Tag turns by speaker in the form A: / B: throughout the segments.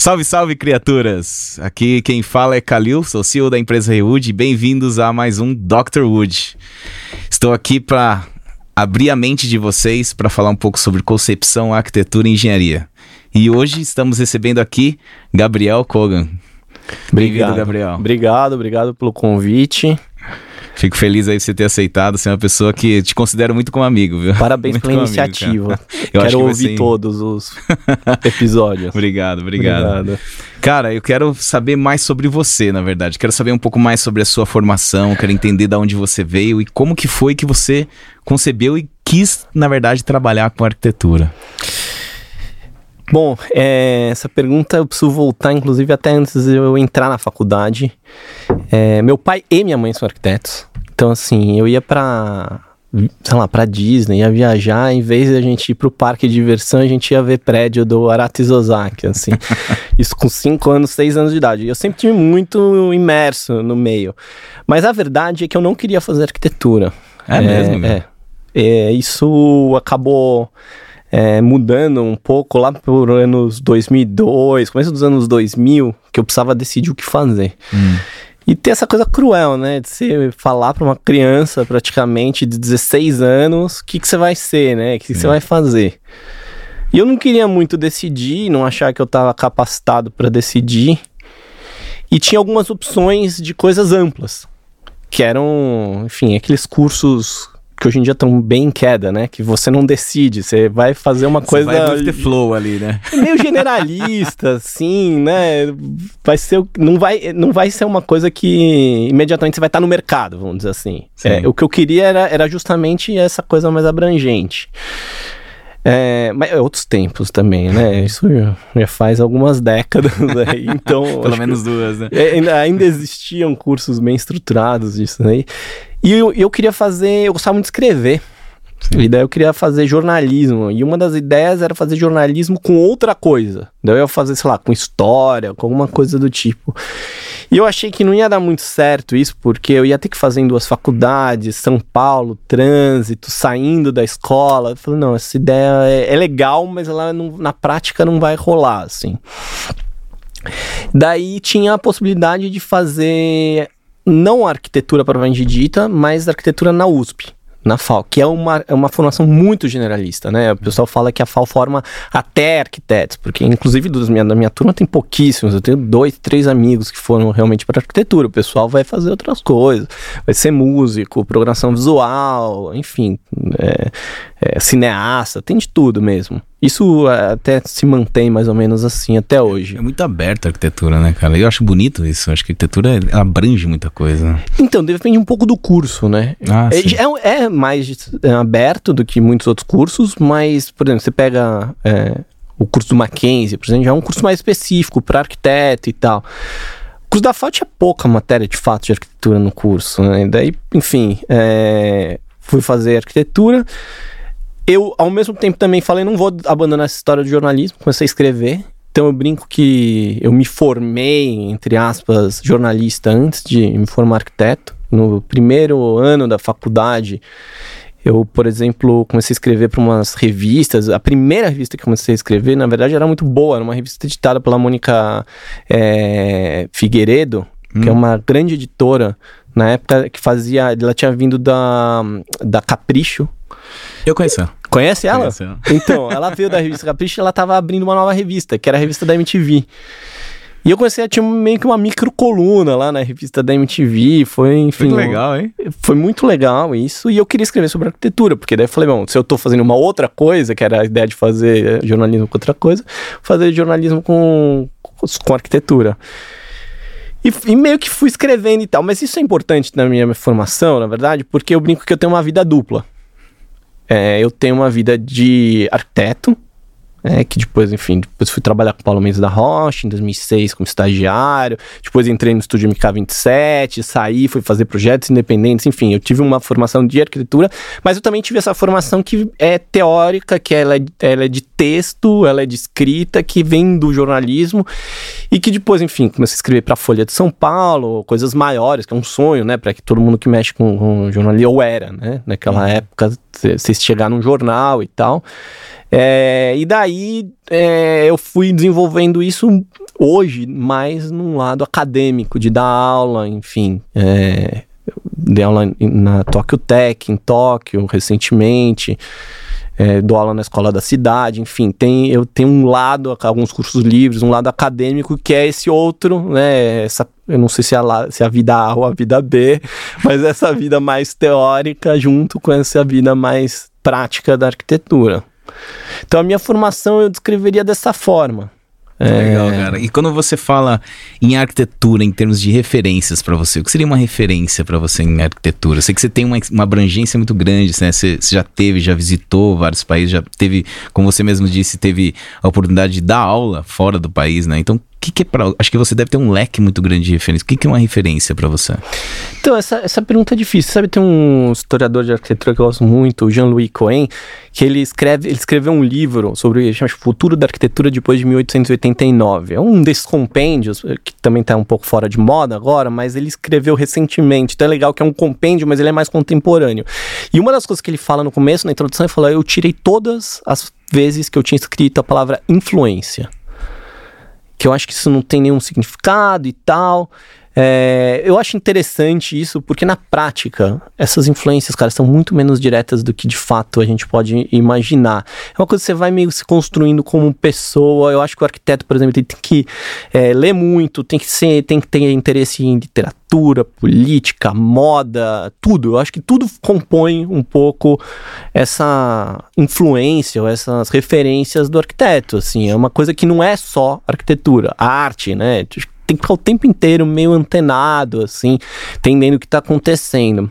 A: Salve, salve, criaturas! Aqui quem fala é Kalil, sou CEO da empresa Rewood e bem-vindos a mais um Dr. Wood. Estou aqui para abrir a mente de vocês para falar um pouco sobre concepção, arquitetura e engenharia. E hoje estamos recebendo aqui Gabriel Kogan.
B: Bem-vindo, Gabriel. Obrigado, obrigado pelo convite.
A: Fico feliz aí você ter aceitado. Você é uma pessoa que te considero muito como amigo, viu?
B: Parabéns muito pela iniciativa. Amigo, eu quero ouvir ser... todos os episódios.
A: obrigado, obrigado, obrigado. Cara, eu quero saber mais sobre você, na verdade. Quero saber um pouco mais sobre a sua formação, quero entender de onde você veio e como que foi que você concebeu e quis, na verdade, trabalhar com arquitetura.
B: Bom, é, essa pergunta eu preciso voltar, inclusive, até antes de eu entrar na faculdade. É, meu pai e minha mãe são arquitetos. Então, assim, eu ia pra, sei lá, pra Disney, ia viajar, em vez de a gente ir pro parque de diversão, a gente ia ver prédio do Arati Ozaki, assim. Isso com 5 anos, 6 anos de idade. Eu sempre tive muito imerso no meio. Mas a verdade é que eu não queria fazer arquitetura.
A: É, é mesmo?
B: É, é. Isso acabou é, mudando um pouco lá por anos 2002, começo dos anos 2000, que eu precisava decidir o que fazer. Hum. E ter essa coisa cruel, né? De você falar para uma criança praticamente de 16 anos o que, que você vai ser, né? O que, que você vai fazer. E eu não queria muito decidir, não achar que eu estava capacitado para decidir. E tinha algumas opções de coisas amplas, que eram, enfim, aqueles cursos que hoje em dia estão bem em queda, né? Que você não decide, você vai fazer uma
A: você
B: coisa.
A: Vai ter flow ali, né?
B: Meio generalista, assim, né? Vai ser. Não vai, não vai ser uma coisa que imediatamente você vai estar no mercado, vamos dizer assim. É, o que eu queria era, era justamente essa coisa mais abrangente. É, mas é outros tempos também, né? Isso já, faz algumas décadas aí, então...
A: Pelo menos duas, né?
B: É, ainda, ainda existiam cursos bem estruturados disso aí. E eu, eu queria fazer, eu gostava muito de escrever. Sim. E daí eu queria fazer jornalismo. E uma das ideias era fazer jornalismo com outra coisa. Daí eu ia fazer, sei lá, com história, com alguma coisa do tipo. E eu achei que não ia dar muito certo isso, porque eu ia ter que fazer em duas faculdades, São Paulo, trânsito, saindo da escola. Eu falei, não, essa ideia é, é legal, mas ela não, na prática não vai rolar, assim. Daí tinha a possibilidade de fazer não arquitetura provavelmente dita, mas arquitetura na USP na FAO, que é uma, é uma formação muito generalista, né? O pessoal fala que a FAO forma até arquitetos, porque inclusive dos minha, da minha turma tem pouquíssimos, eu tenho dois, três amigos que foram realmente para arquitetura, o pessoal vai fazer outras coisas, vai ser músico, programação visual, enfim, é, é, cineasta, tem de tudo mesmo. Isso é, até se mantém mais ou menos assim até hoje.
A: É muito aberta a arquitetura, né, cara? Eu acho bonito isso. Acho que a arquitetura abrange muita coisa.
B: Então, depende um pouco do curso, né? Ah, é, é, é, mais é, aberto do que muitos outros cursos, mas, por exemplo, você pega é, o curso do Mackenzie, por exemplo, já é um curso mais específico para arquiteto e tal. O curso da FAO tinha pouca matéria de fato de arquitetura no curso, né? Daí, enfim, é, fui fazer arquitetura eu, ao mesmo tempo, também falei, não vou abandonar essa história de jornalismo, comecei a escrever. Então eu brinco que eu me formei, entre aspas, jornalista antes de me formar arquiteto. No primeiro ano da faculdade, eu, por exemplo, comecei a escrever para umas revistas. A primeira revista que comecei a escrever, na verdade, era muito boa. Era uma revista editada pela Mônica é, Figueiredo, hum. que é hum. uma grande editora na época que fazia. Ela tinha vindo da, da Capricho.
A: Eu conheço ela.
B: Conhece ela? Conheço. Então, ela veio da revista Capricho e ela tava abrindo uma nova revista, que era a revista da MTV. E eu comecei a ter meio que uma micro coluna lá na revista da MTV. Foi, enfim.
A: Muito legal, hein?
B: Foi muito legal isso. E eu queria escrever sobre arquitetura, porque daí eu falei, bom, se eu tô fazendo uma outra coisa, que era a ideia de fazer jornalismo com outra coisa, fazer jornalismo com, com arquitetura. E, e, meio que fui escrevendo e tal. Mas isso é importante na minha formação, na verdade, porque eu brinco que eu tenho uma vida dupla. É, eu tenho uma vida de arquiteto, é, que depois, enfim, depois fui trabalhar com o Paulo Mendes da Rocha em 2006 como estagiário, depois entrei no estúdio MK27, saí, fui fazer projetos independentes, enfim, eu tive uma formação de arquitetura, mas eu também tive essa formação que é teórica, que ela é, ela é de texto, ela é de escrita, que vem do jornalismo e que depois, enfim, comecei a escrever para a Folha de São Paulo, coisas maiores, que é um sonho, né, para que todo mundo que mexe com, com jornalismo, ou era, né, naquela uhum. época, você chegar num jornal e tal. É, e daí é, eu fui desenvolvendo isso hoje mais num lado acadêmico, de dar aula, enfim. É, dei aula na Tokyo Tech, em Tóquio, recentemente. É, dou aula na escola da cidade, enfim, tem, eu tenho um lado, alguns cursos livres, um lado acadêmico, que é esse outro, né? Essa, eu não sei se é, se é a vida A ou a vida B, mas essa vida mais teórica junto com essa vida mais prática da arquitetura. Então a minha formação eu descreveria dessa forma.
A: É... Legal, cara. E quando você fala em arquitetura, em termos de referências para você, o que seria uma referência para você em arquitetura? Eu sei que você tem uma, uma abrangência muito grande, né? Você, você, já teve, já visitou vários países, já teve, como você mesmo disse, teve a oportunidade de dar aula fora do país, né? Então, que, que é para Acho que você deve ter um leque muito grande de referência. O que, que é uma referência para você?
B: Então, essa, essa pergunta é difícil. Sabe, tem um historiador de arquitetura que eu gosto muito, o Jean-Louis Cohen, que ele, escreve, ele escreveu um livro sobre o futuro da arquitetura depois de 1889. É um desses compêndios, que também está um pouco fora de moda agora, mas ele escreveu recentemente. Então é legal que é um compêndio, mas ele é mais contemporâneo. E uma das coisas que ele fala no começo, na introdução, ele fala: eu tirei todas as vezes que eu tinha escrito a palavra influência que eu acho que isso não tem nenhum significado e tal. É, eu acho interessante isso porque na prática essas influências, cara, são muito menos diretas do que de fato a gente pode imaginar. É uma coisa que você vai meio se construindo como pessoa. Eu acho que o arquiteto, por exemplo, tem que é, ler muito, tem que ser, tem que ter interesse em literatura, política, moda, tudo. Eu acho que tudo compõe um pouco essa influência ou essas referências do arquiteto. Assim, é uma coisa que não é só arquitetura, a arte, né? Tem que ficar o tempo inteiro meio antenado, assim, entendendo o que está acontecendo.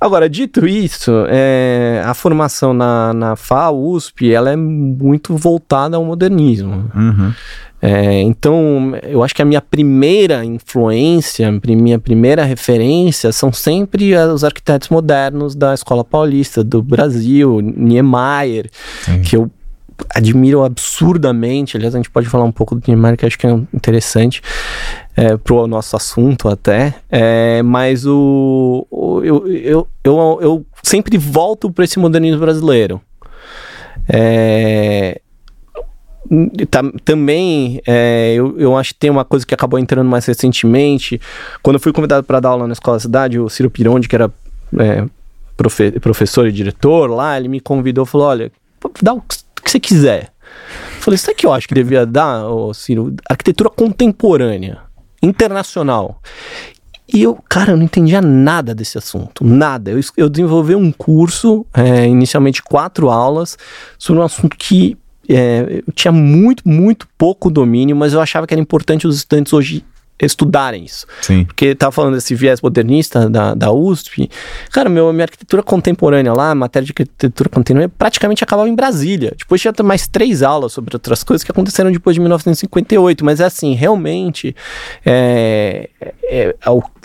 B: Agora, dito isso, é, a formação na, na FAO, USP, ela é muito voltada ao modernismo. Uhum. É, então, eu acho que a minha primeira influência, minha primeira referência são sempre os arquitetos modernos da Escola Paulista, do Brasil, Niemeyer, Sim. que eu admiro absurdamente. Aliás, a gente pode falar um pouco do Neymar, que acho que é interessante é, pro nosso assunto até. É, mas o, o eu, eu, eu, eu, sempre volto para esse modernismo brasileiro. É, Tá, também é, eu, eu acho que tem uma coisa que acabou entrando mais recentemente. Quando eu fui convidado para dar aula na escola da cidade, o Ciro Pironde, que era é, profe, professor e diretor lá, ele me convidou e falou: Olha, dá o que você quiser. Falei, sabe que eu acho que devia dar, oh, Ciro? Arquitetura contemporânea, internacional. E eu, cara, eu não entendia nada desse assunto, nada. Eu, eu desenvolvi um curso, é, inicialmente quatro aulas, sobre um assunto que é, eu tinha muito, muito pouco domínio, mas eu achava que era importante os estudantes hoje estudarem isso. Sim. Porque tava falando desse viés modernista da, da USP. Cara, meu, minha arquitetura contemporânea lá, matéria de arquitetura contemporânea, praticamente acabava em Brasília. Depois tinha mais três aulas sobre outras coisas que aconteceram depois de 1958. Mas é assim, realmente, é, é, é,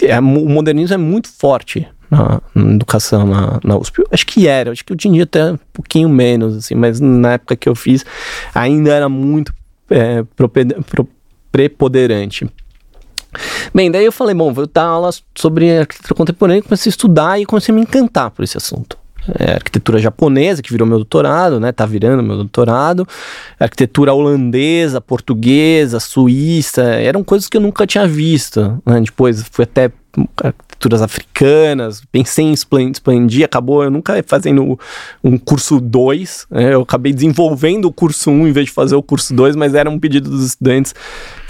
B: é, o modernismo é muito forte na, na educação na, na, USP. Acho que era, acho que eu tinha até um pouquinho menos, assim, mas na época que eu fiz ainda era muito é, preponderante. Bem, daí eu falei, bom, vou dar aulas sobre arquitetura contemporânea, comecei a estudar e comecei a me encantar por esse assunto. É, arquitetura japonesa, que virou meu doutorado, né? Tá virando meu doutorado. Arquitetura holandesa, portuguesa, suíça, eram coisas que eu nunca tinha visto. Né? Depois fui até arquiteturas africanas, pensei em expandir, acabou eu nunca fazendo um curso 2, né? eu acabei desenvolvendo o curso 1 um, em vez de fazer o curso 2, mas era um pedido dos estudantes.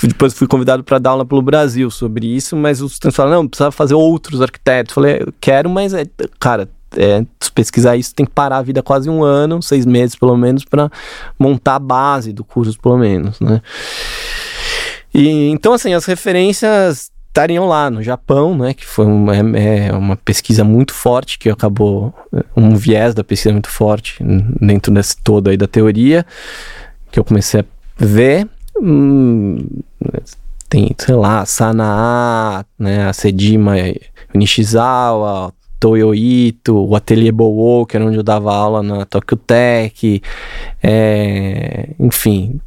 B: Depois fui convidado para dar aula pelo Brasil sobre isso, mas os estudantes falaram, não, precisa fazer outros arquitetos. Eu falei, quero, mas, é, cara, é, pesquisar isso tem que parar a vida quase um ano, seis meses pelo menos, para montar a base do curso, pelo menos, né? E, então, assim, as referências estariam lá no Japão, né? Que foi uma, é, é uma pesquisa muito forte, que acabou um viés da pesquisa muito forte dentro desse todo aí da teoria, que eu comecei a ver. Hum, tem, sei lá, Sanaa, né, a Sedima Nishizawa, Toyo Ito, o Ateliê Bowo, que era onde eu dava aula na Tokyo Tech, é, enfim,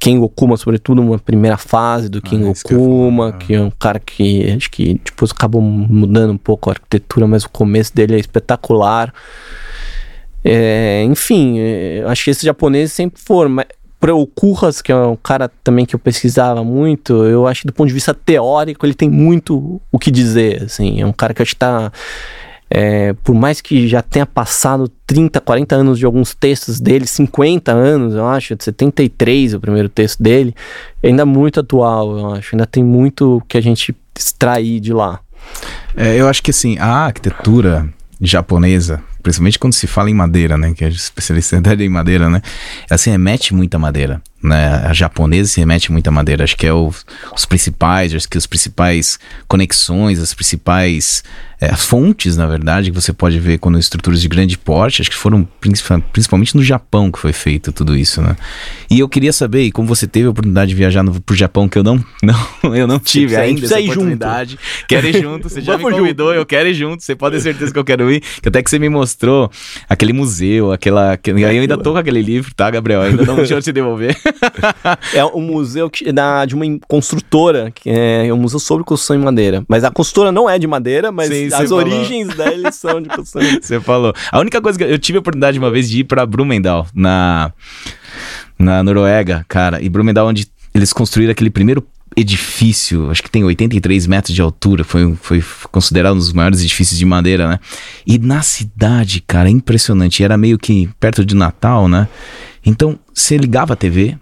B: Ken Okuma, sobretudo, uma primeira fase do Ken ah, Okuma, que, que é um cara que acho que depois acabou mudando um pouco a arquitetura, mas o começo dele é espetacular. É, enfim, é, acho que esses japoneses sempre foram, mas por o Curras, que é um cara também que eu pesquisava muito, eu acho que do ponto de vista teórico ele tem muito o que dizer, assim, é um cara que eu acho que tá é, por mais que já tenha passado 30, 40 anos de alguns textos dele, 50 anos, eu acho, de 73 o primeiro texto dele, ainda muito atual, eu acho, ainda tem muito que a gente extrair de lá.
A: É, eu acho que assim, a arquitetura japonesa, principalmente quando se fala em madeira, né, que é a especialidade em madeira, né, se remete muita madeira, né, a japonesa se remete muita madeira, acho que é o, os principais, acho que os principais conexões, as principais é, fontes, na verdade, que você pode ver quando estruturas de grande porte, acho que foram principalmente no Japão que foi feito tudo isso, né? E eu queria saber, e como você teve a oportunidade de viajar no, pro Japão, que eu não, não eu não tive ainda essa oportunidade. Junto. Quero ir junto, você já me convidou, eu quero ir junto, você pode ter certeza que eu quero ir, que até que você me mostrou aquele museu, aquela... Aquele, eu ainda tô com aquele livro, tá, Gabriel? Ainda não deixou te devolver.
B: é um museu que, da, de uma construtora, que é um museu sobre construção em madeira. Mas a construtora não é de madeira, mas... Sim, as origens da eleição de Kusanagi.
A: Você falou. A única coisa que eu tive a oportunidade uma vez de ir para Brumendal, na, na Noruega, cara. E Brumendal, onde eles construíram aquele primeiro edifício, acho que tem 83 metros de altura, foi, foi considerado um dos maiores edifícios de madeira, né? E na cidade, cara, impressionante. Era meio que perto de Natal, né? Então, você ligava a TV,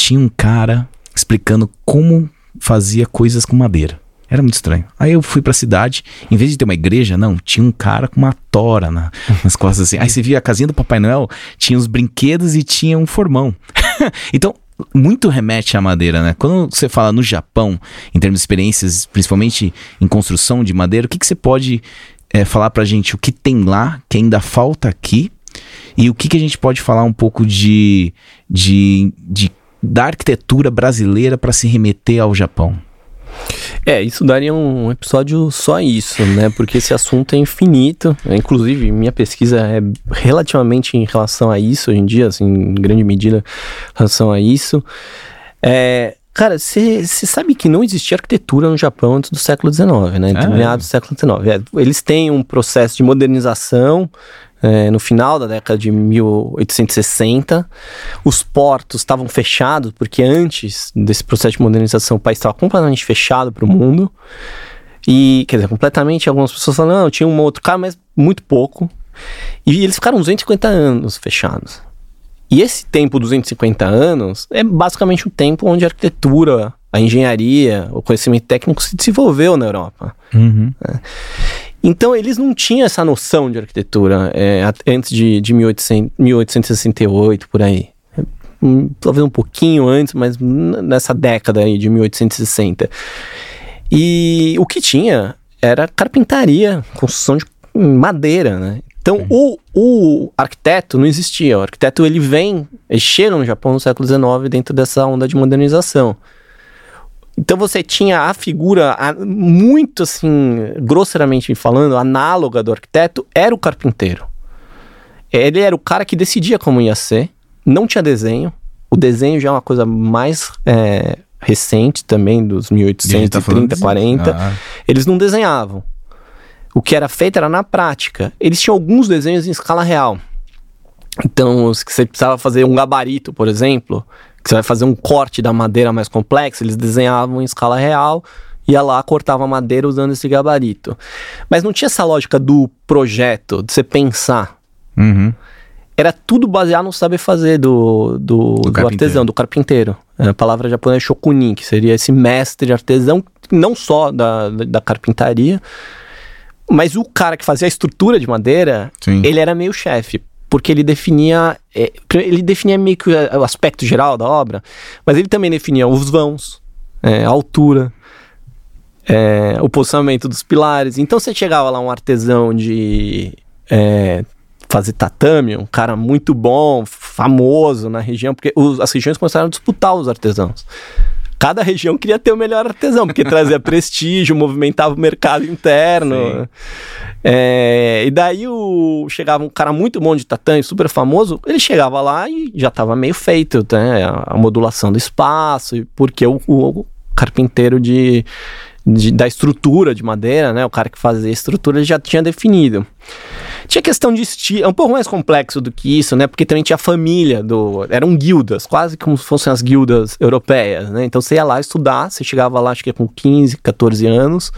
A: tinha um cara explicando como fazia coisas com madeira. Era muito estranho. Aí eu fui pra cidade, em vez de ter uma igreja, não, tinha um cara com uma tora na, nas costas assim. Aí você via a casinha do Papai Noel, tinha os brinquedos e tinha um formão. então, muito remete à madeira, né? Quando você fala no Japão, em termos de experiências, principalmente em construção de madeira, o que, que você pode é, falar pra gente? O que tem lá, que ainda falta aqui? E o que, que a gente pode falar um pouco de, de, de da arquitetura brasileira para se remeter ao Japão?
B: É, isso daria um episódio só isso, né? Porque esse assunto é infinito. Inclusive, minha pesquisa é relativamente em relação a isso hoje em dia, assim, em grande medida em relação a isso. É, Cara, você sabe que não existia arquitetura no Japão antes do século XIX, né? Ah, meados do século XIX. É, eles têm um processo de modernização é, no final da década de 1860. Os portos estavam fechados, porque antes desse processo de modernização o país estava completamente fechado para o mundo. E, quer dizer, completamente, algumas pessoas falam, não, tinha um outro cara, mas muito pouco. E eles ficaram 250 anos fechados. E esse tempo, 250 anos, é basicamente o tempo onde a arquitetura, a engenharia, o conhecimento técnico se desenvolveu na Europa. Uhum. É. Então eles não tinham essa noção de arquitetura é, antes de, de 1800, 1868, por aí. Talvez um pouquinho antes, mas nessa década aí de 1860. E o que tinha era carpintaria, construção de madeira, né? Então o, o arquiteto não existia. O arquiteto ele vem, ele chega no Japão no século XIX dentro dessa onda de modernização. Então você tinha a figura muito assim, grosseiramente falando, análoga do arquiteto, era o carpinteiro. Ele era o cara que decidia como ia ser, não tinha desenho. O desenho já é uma coisa mais é, recente também, dos 1830, tá 40. Ah. Eles não desenhavam. O que era feito era na prática. Eles tinham alguns desenhos em escala real. Então, se você precisava fazer um gabarito, por exemplo, que você vai fazer um corte da madeira mais complexo, eles desenhavam em escala real, ia lá, cortava a madeira usando esse gabarito. Mas não tinha essa lógica do projeto, de você pensar. Uhum. Era tudo baseado no saber fazer do, do, do, do artesão, do carpinteiro. A palavra japonesa é shokunin, que seria esse mestre artesão, não só da, da carpintaria, mas o cara que fazia a estrutura de madeira, Sim. ele era meio chefe porque ele definia é, ele definia meio que o aspecto geral da obra, mas ele também definia os vãos, é, a altura, é, o posicionamento dos pilares. Então você chegava lá um artesão de é, fazer tatame, um cara muito bom, famoso na região, porque os, as regiões começaram a disputar os artesãos cada região queria ter o melhor artesão, porque trazia prestígio, movimentava o mercado interno. É, e daí o, chegava um cara muito bom de tatame, super famoso, ele chegava lá e já estava meio feito, né? A, a, modulação do espaço, porque o, o carpinteiro de, de, da estrutura de madeira, né? O cara que fazia a estrutura já tinha definido. Tinha questão de estilo, é um pouco mais complexo do que isso, né? Porque também tinha família do. Eram guildas, quase como se fossem as guildas europeias, né? Então você ia lá estudar, você chegava lá, acho que com 15, 14 anos.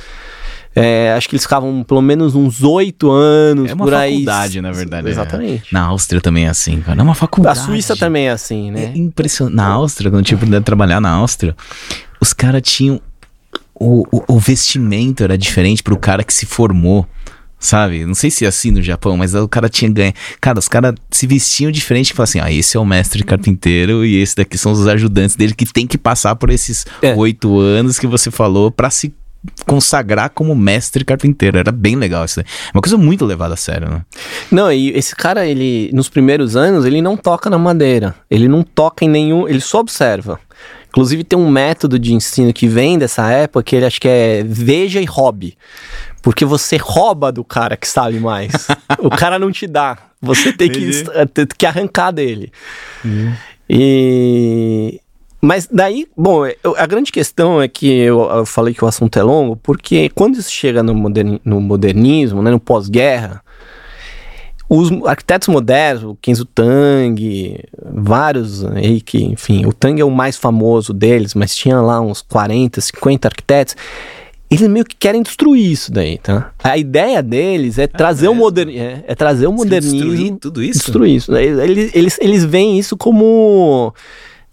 B: É, acho que eles ficavam pelo menos uns oito anos
A: É uma
B: por aí.
A: faculdade, na verdade.
B: Exatamente.
A: É. Na Áustria também é assim, cara. É uma
B: A
A: faculdade.
B: Suíça também é assim, né?
A: É impressionante. Na Áustria, quando eu tive a oportunidade de trabalhar na Áustria, os caras tinham. O, o, o vestimento era diferente pro cara que se formou. Sabe? Não sei se é assim no Japão, mas o cara tinha ganho. Cara, os caras se vestiam diferente e falavam assim: ah, esse é o mestre carpinteiro e esse daqui são os ajudantes dele que tem que passar por esses
B: É.
A: oito anos que você falou pra se consagrar como mestre carpinteiro. Era bem legal isso daí. Uma coisa muito levada a sério, né?
B: Não, e esse cara, ele, nos primeiros anos, ele não toca na madeira. Ele não toca em nenhum. Ele só observa. Inclusive, tem um método de ensino que vem dessa época que ele acho que é veja e hobby. Porque você rouba do cara que sabe mais. o cara não te dá. Você tem que, tem que arrancar dele. E. Mas daí, bom, a grande questão é que eu, eu falei que o assunto é longo, porque quando isso chega no, moderni- no modernismo, né, no pós-guerra, os arquitetos modernos, o Kenzo Tang, vários aí que, enfim, o Tang é o mais famoso deles, mas tinha lá uns 40, 50 arquitetos. Eles meio que querem destruir isso daí, tá? A ideia deles é trazer o
A: mesmo?
B: modernismo, é, é trazer o modernismo,
A: Destruir tudo isso?
B: destruir isso. né? Eles, eles, eles veem isso como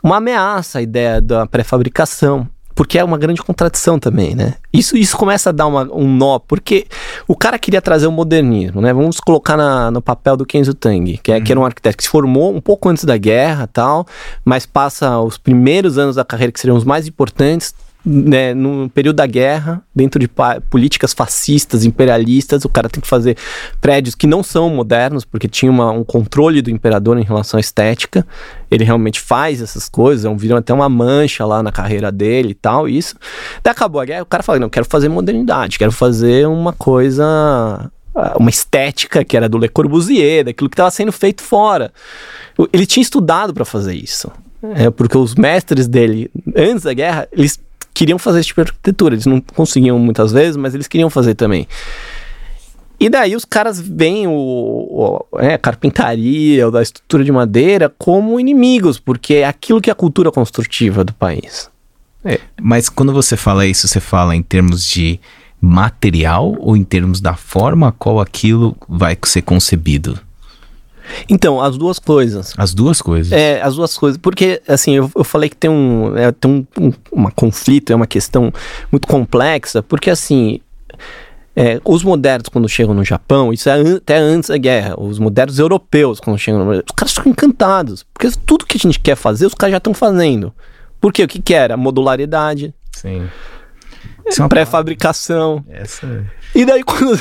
B: uma ameaça, a ideia da pré-fabricação. Porque é uma grande contradição também, né? Isso, isso começa a dar uma- um nó, porque o cara queria trazer o modernismo, né? Vamos colocar na- no papel do Kenzo Tang, que, é, que era um arquiteto que se formou um pouco antes da guerra tal, mas passa os primeiros anos da carreira que seriam os mais importantes, né, no período da guerra, dentro de políticas fascistas, imperialistas, o cara tem que fazer prédios que não são modernos, porque tinha uma- um controle do imperador em relação à estética. Ele realmente faz essas coisas, é viram até uma mancha lá na carreira dele e tal, isso. Daí acabou a guerra, o cara fala, não, quero fazer modernidade, quero fazer uma coisa uma estética que era do Le Corbusier, daquilo que estava sendo feito fora. Ele tinha estudado para fazer isso. É, porque os mestres dele, antes da guerra, eles queriam fazer esse tipo de arquitetura. Eles não conseguiam muitas vezes, mas eles queriam fazer também. E daí os caras veem o, o- é, a carpintaria, ou da estrutura de madeira, como inimigos, porque é aquilo que é a cultura construtiva do país.
A: Mas quando você fala isso, você fala em termos de material ou em termos da forma a qual aquilo vai ser concebido?
B: Então, as duas coisas.
A: As duas coisas.
B: É, as duas coisas. Porque, assim, eu, eu falei que tem um, é, tem um, um uma conflito, é uma questão muito complexa, porque, assim, é, os modernos, quando chegam no Japão, isso é an- até antes da guerra, os modernos europeus, quando chegam no os caras ficam encantados, porque tudo que a gente quer fazer, os caras já estão fazendo. Por quê? O que que era? Modularidade,
A: Sim. Isso é uma
B: pré-fabricação.
A: Essa...
B: E daí, quando,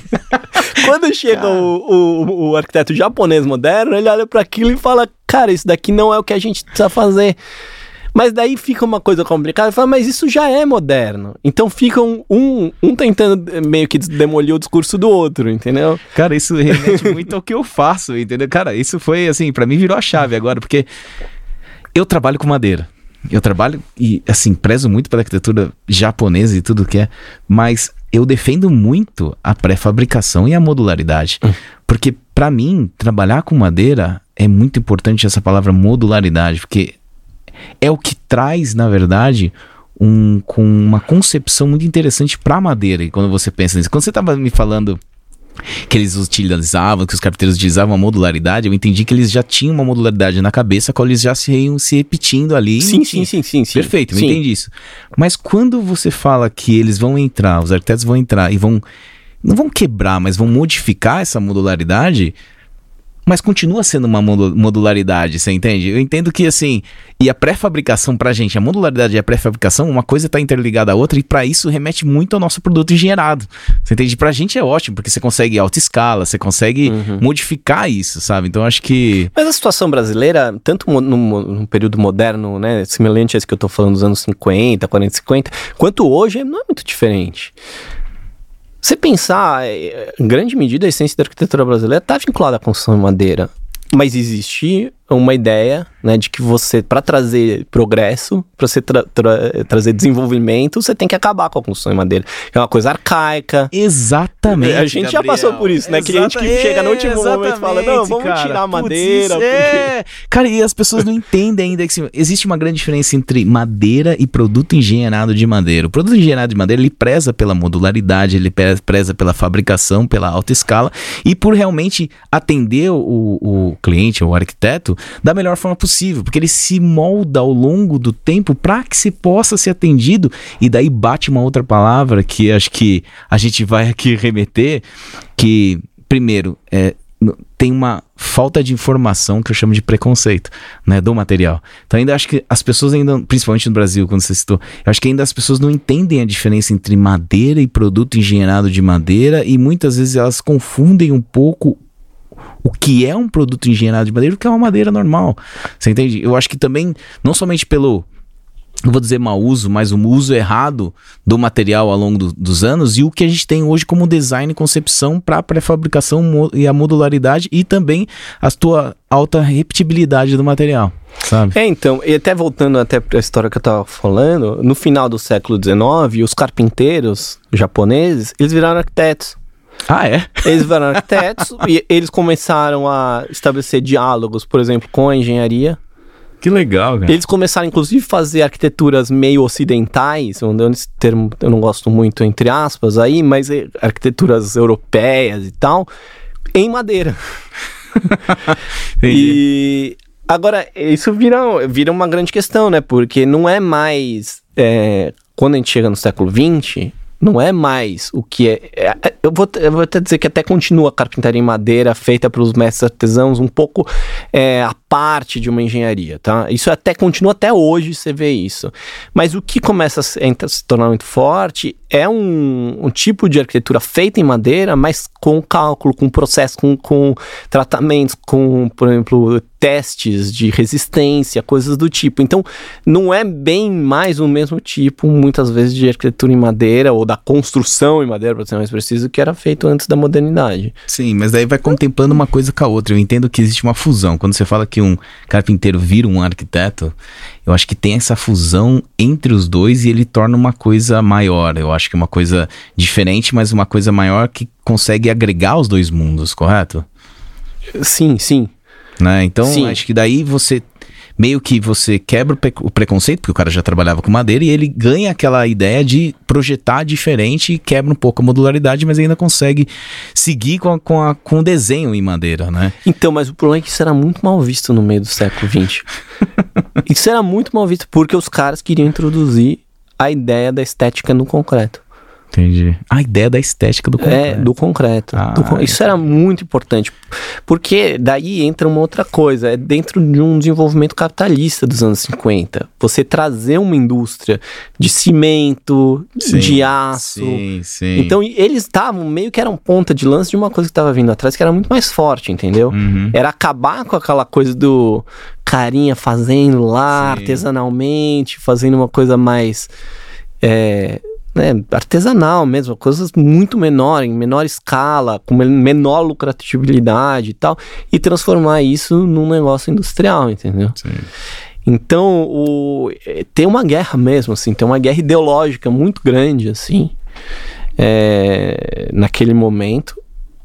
B: quando chega o, o, o arquiteto japonês moderno, ele olha para aquilo e fala: Cara, isso daqui não é o que a gente precisa fazer. Mas daí fica uma coisa complicada. Fala, mas isso já é moderno. Então fica um, um, um tentando meio que demolir o discurso do outro, entendeu?
A: Cara, isso remete muito ao que eu faço, entendeu? Cara, isso foi assim, pra mim virou a chave agora, porque eu trabalho com madeira. Eu trabalho e, assim, prezo muito pela arquitetura japonesa e tudo que é, mas eu defendo muito a pré-fabricação e a modularidade. Porque, pra mim, trabalhar com madeira é muito importante essa palavra modularidade, porque é o que traz, na verdade, um, com uma concepção muito interessante pra madeira. E quando você pensa nisso, quando você tava me falando que eles utilizavam, que os carpinteiros utilizavam a modularidade, eu entendi que eles já tinham uma modularidade na cabeça, qual eles já se iam se repetindo ali.
B: Sim, sim, sim, sim, sim.
A: Perfeito, eu
B: sim.
A: entendi isso. Mas quando você fala que eles vão entrar, os arquitetos vão entrar e vão. Não vão quebrar, mas vão modificar essa modularidade. Mas continua sendo uma modu- modularidade, você entende? Eu entendo que assim, e a pré-fabricação pra gente, a modularidade e a pré-fabricação, uma coisa tá interligada à outra e pra isso remete muito ao nosso produto engenheirado. Você entende? Pra gente é ótimo, porque você consegue alta escala, você consegue modificar isso, sabe? Então acho que
B: Mas a situação brasileira, tanto no, no período moderno, né, semelhante a esse que eu tô falando dos anos 50, 40, 50, quanto hoje, não é muito diferente. Você pensar, é, em grande medida, a essência da arquitetura brasileira está vinculada à construção de madeira. Mas existe uma ideia, né, de que você, para trazer progresso, para você tra tra trazer desenvolvimento, você tem que acabar com a construção em madeira. É uma coisa arcaica.
A: Exatamente.
B: A gente Gabriel. já passou por isso, né? Cliente que chega no último momento e fala: não, vamos cara. tirar a madeira. Putz,
A: é. Cara, e as pessoas não entendem ainda que assim, existe uma grande diferença entre madeira e produto engenheirado de madeira. O produto engenheirado de madeira ele preza pela modularidade, ele preza pela fabricação, pela alta escala e por realmente atender o, o cliente, o arquiteto, da melhor forma possível, porque ele se molda ao longo do tempo para que se possa ser atendido. E daí bate uma outra palavra que acho que a gente vai aqui remeter, que primeiro é tem uma falta de informação que eu chamo de preconceito, né, do material. Então ainda acho que as pessoas ainda, principalmente no Brasil, quando você citou, eu acho que ainda as pessoas não entendem a diferença entre madeira e produto engenheirado de madeira e muitas vezes elas confundem um pouco o que é um produto engenheirado de madeira e o que é uma madeira normal. Você entende? Eu acho que também, não somente pelo não vou dizer mau uso, mas o uso errado do material ao longo do, dos anos e o que a gente tem hoje como design e concepção para pré-fabricação e a modularidade e também a tua alta repetibilidade do material. Sabe?
B: É, então, e até voltando até para a história que eu estava falando, no final do século XIX, os carpinteiros japoneses, eles viraram arquitetos.
A: Ah, é?
B: Eles viraram arquitetos e eles começaram a estabelecer diálogos, por exemplo, com a engenharia.
A: Que legal, cara.
B: Eles começaram, inclusive, a fazer arquiteturas meio ocidentais, onde esse termo eu não gosto muito, entre aspas, aí, mas é arquiteturas europeias e tal, em madeira. e agora, isso vira, vira uma grande questão, né? Porque não é mais. É, quando a gente chega no século XX, não é mais o que é. é, é eu, vou, eu vou até dizer que até continua a carpintaria em madeira feita pelos mestres artesãos, um pouco é, a parte de uma engenharia, tá? Isso até continua até hoje, você vê isso. Mas o que começa a se, a se tornar muito forte é um, um, tipo de arquitetura feita em madeira, mas com cálculo, com processo, com, com tratamentos, com, por exemplo, testes de resistência, coisas do tipo. Então, não é bem mais o mesmo tipo, muitas vezes, de arquitetura em madeira ou da construção em madeira, para ser mais preciso, que era feito antes da modernidade.
A: Sim, mas daí vai contemplando uma coisa com a outra. Eu entendo que existe uma fusão. Quando você fala que um carpinteiro vira um arquiteto, eu acho que tem essa fusão entre os dois e ele torna uma coisa maior. Eu acho que é uma coisa diferente, mas uma coisa maior que consegue agregar os dois mundos, correto?
B: Sim, sim.
A: Né? Então, Sim. acho que daí você meio que você quebra o preconceito, porque o cara já trabalhava com madeira, e ele ganha aquela ideia de projetar diferente e quebra um pouco a modularidade, mas ainda consegue seguir com, a, com, a, com o desenho em madeira, né?
B: Então, mas o problema é que isso era muito mal visto no meio do século XX. isso era muito mal visto porque os caras queriam introduzir a ideia da estética no concreto.
A: Entendi. A ideia da estética do
B: concreto. É, do concreto. Ah, do con... Isso era muito importante. Porque daí entra uma outra coisa. É dentro de um desenvolvimento capitalista dos anos 50. Você trazer uma indústria de cimento, sim, de aço. Sim, sim. Então eles estavam meio que eram ponta de lança de uma coisa que estava vindo atrás que era muito mais forte, entendeu? Uhum. Era acabar com aquela coisa do carinha fazendo lá sim. artesanalmente, fazendo uma coisa mais. É, né, artesanal mesmo, coisas muito menor, em menor escala, com menor lucratividade e tal, e transformar isso num negócio industrial, entendeu? Sim. Então, o, tem uma guerra mesmo, assim, tem uma guerra ideológica muito grande, assim, é, naquele momento,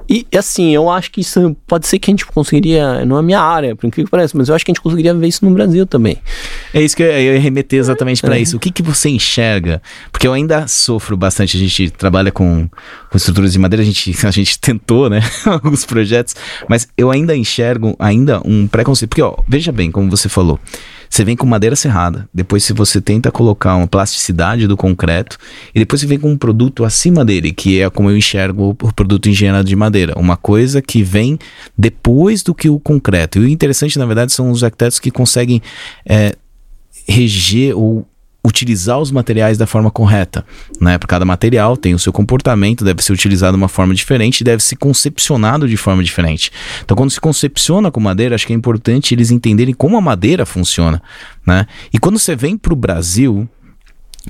B: e assim, eu acho que isso pode ser que a gente conseguiria, não é minha área, por incrível que pareça, mas eu acho que a gente conseguiria ver isso no Brasil também.
A: É isso que eu ia remeter exatamente para é. isso. O que, que você enxerga? Porque eu ainda sofro bastante, a gente trabalha com, com estruturas de madeira, a gente, a gente tentou, né, alguns projetos, mas eu ainda enxergo ainda um preconceito. Porque, ó, veja bem, como você falou, você vem com madeira serrada, depois se você tenta colocar uma plasticidade do concreto, e depois você vem com um produto acima dele, que é como eu enxergo o produto engenheirado de madeira. Uma coisa que vem depois do que o concreto. E o interessante, na verdade, são os arquitetos que conseguem é, reger ou utilizar os materiais da forma correta, né? Porque cada material tem o seu comportamento, deve ser utilizado de uma forma diferente, deve ser concepcionado de forma diferente. Então, quando se concepciona com madeira, acho que é importante eles entenderem como a madeira funciona, né? E quando você vem para o Brasil,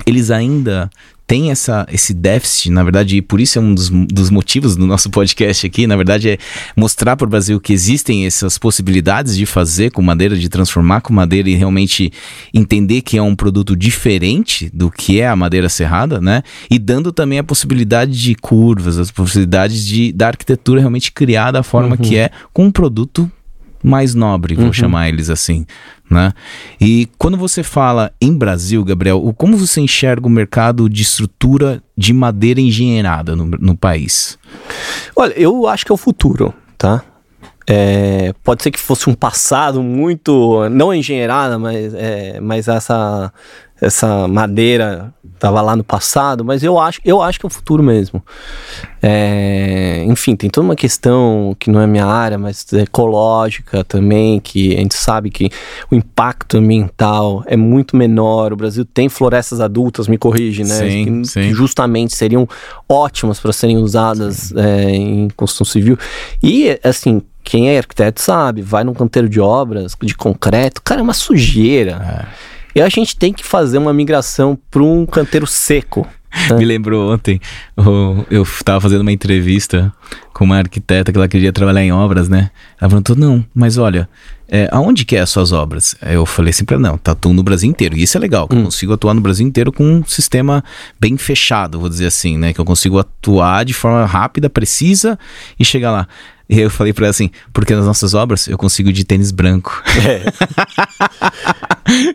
A: eles ainda tem essa, esse déficit, na verdade, e por isso é um dos, dos motivos do nosso podcast aqui, na verdade, é mostrar para o Brasil que existem essas possibilidades de fazer com madeira, de transformar com madeira e realmente entender que é um produto diferente do que é a madeira serrada, né? E dando também a possibilidade de curvas, as possibilidades de, da arquitetura realmente criar da forma uhum. que é com um produto mais nobre, vou uhum. chamar eles assim, né? E quando você fala em Brasil, Gabriel, como você enxerga o mercado de estrutura de madeira engenheirada no, no país?
B: Olha, eu acho que é o futuro, tá? É, pode ser que fosse um passado muito, não engenheirada, mas, é, mas essa, essa madeira estava lá no passado, mas eu acho, eu acho que é o futuro mesmo. É, enfim, tem toda uma questão que não é minha área, mas ecológica também, que a gente sabe que o impacto ambiental é muito menor. O Brasil tem florestas adultas, me corrige, né?
A: Sim,
B: que,
A: sim.
B: que justamente seriam ótimas para serem usadas é, em construção civil. E, assim, quem é arquiteto sabe, vai num canteiro de obras de concreto, cara, é uma sujeira. É. E a gente tem que fazer uma migração para um canteiro seco.
A: Né? Me lembrou ontem, eu estava fazendo uma entrevista com uma arquiteta que ela queria trabalhar em obras, né? Ela perguntou, não, mas olha, é, aonde que é as suas obras? Eu falei assim para não, tá tudo no Brasil inteiro. E isso é legal, que hum. eu consigo atuar no Brasil inteiro com um sistema bem fechado, vou dizer assim, né? Que eu consigo atuar de forma rápida, precisa e chegar lá. E eu falei pra ela assim, porque nas nossas obras eu consigo de tênis branco. É.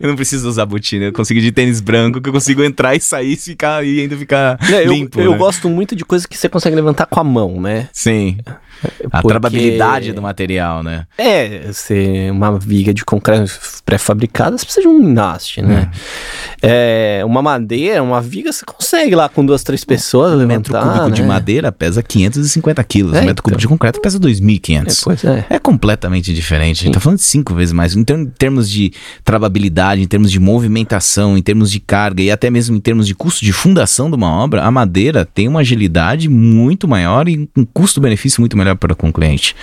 A: eu não preciso usar botina, eu consigo de tênis branco, que eu consigo entrar e sair e, ficar, e ainda ficar é, limpo.
B: Eu, né? eu gosto muito de coisas que você consegue levantar com a mão, né?
A: Sim. A Porque... trabalhabilidade do material, né?
B: É, ser uma viga de concreto pré-fabricada, você precisa de um guindaste, né? É. é. uma madeira, uma viga, você consegue lá com duas, três pessoas um levantar, metro cúbico
A: né? de madeira pesa 550 quilos, é, um metro então. cúbico de concreto pesa 2.500. É, pois é. É completamente diferente. A gente tá falando de cinco vezes mais. Em termos de trabalhabilidade, em termos de movimentação, em termos de carga e até mesmo em termos de custo de fundação de uma obra, a madeira tem uma agilidade muito maior e um custo-benefício muito melhor para com o cliente.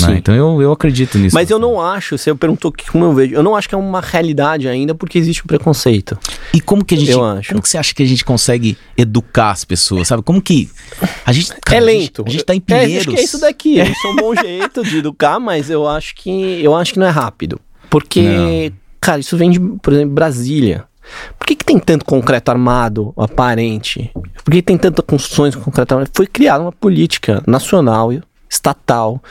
A: Né? Então eu, eu acredito nisso.
B: Mas eu não acho, você perguntou como eu vejo, eu não acho que é uma realidade ainda porque existe um preconceito.
A: E como que a gente. Eu acho. Como que você acha que a gente consegue educar as pessoas, sabe? Como que. A gente.
B: Cara, é lento.
A: A gente, a gente tá em Pinheiros.
B: É, acho que é isso daqui. Isso é um bom jeito de educar, mas eu acho que. Eu acho que não é rápido. Porque, não. cara, isso vem de, por exemplo, Brasília. Por que, que tem tanto concreto armado aparente? Por que tem tantas construções com concreto armado? Foi criada uma política nacional estatal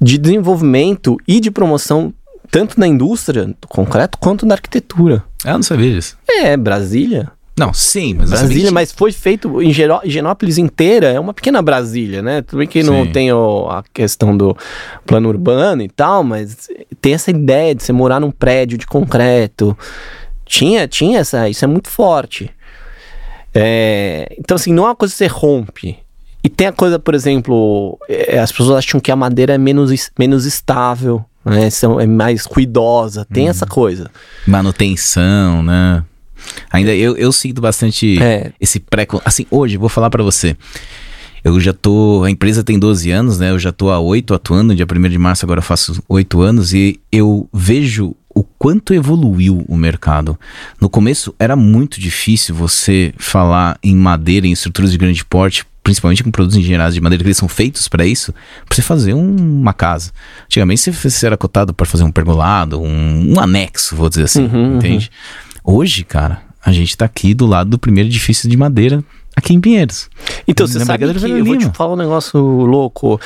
B: de desenvolvimento e de promoção tanto na indústria do concreto quanto na arquitetura.
A: Eu não sabia disso.
B: É, Brasília.
A: Não, sim, mas
B: Brasília, mas foi feito em Genópolis inteira, é uma pequena Brasília, né? Tudo bem que sim. não tem o, a questão do plano urbano e tal, mas tem essa ideia de você morar num prédio de concreto. Tinha, tinha essa, isso é muito forte. É, então, assim, não é uma coisa que você rompe. E tem a coisa, por exemplo, é, as pessoas acham que a madeira é menos, menos estável, né? São, é mais cuidosa, tem essa uhum. coisa.
A: Manutenção, né? Ainda eu, eu sinto bastante é. esse pré... Assim, hoje, vou falar para você. Eu já tô. A empresa tem 12 anos, né? Eu já tô há 8 atuando, dia 1 de março agora eu faço 8 anos, e eu vejo o quanto evoluiu o mercado. No começo era muito difícil você falar em madeira, em estruturas de grande porte, principalmente com produtos engenhados de madeira que eles são feitos para isso, para você fazer um, uma casa. Antigamente você, você era cotado para fazer um pergolado, um, um, anexo, vou dizer assim, uhum, entende? Uhum. Hoje, cara, a gente tá aqui do lado do primeiro edifício de madeira aqui em Pinheiros.
B: Então, você sabe que eu vou te falar um negócio louco.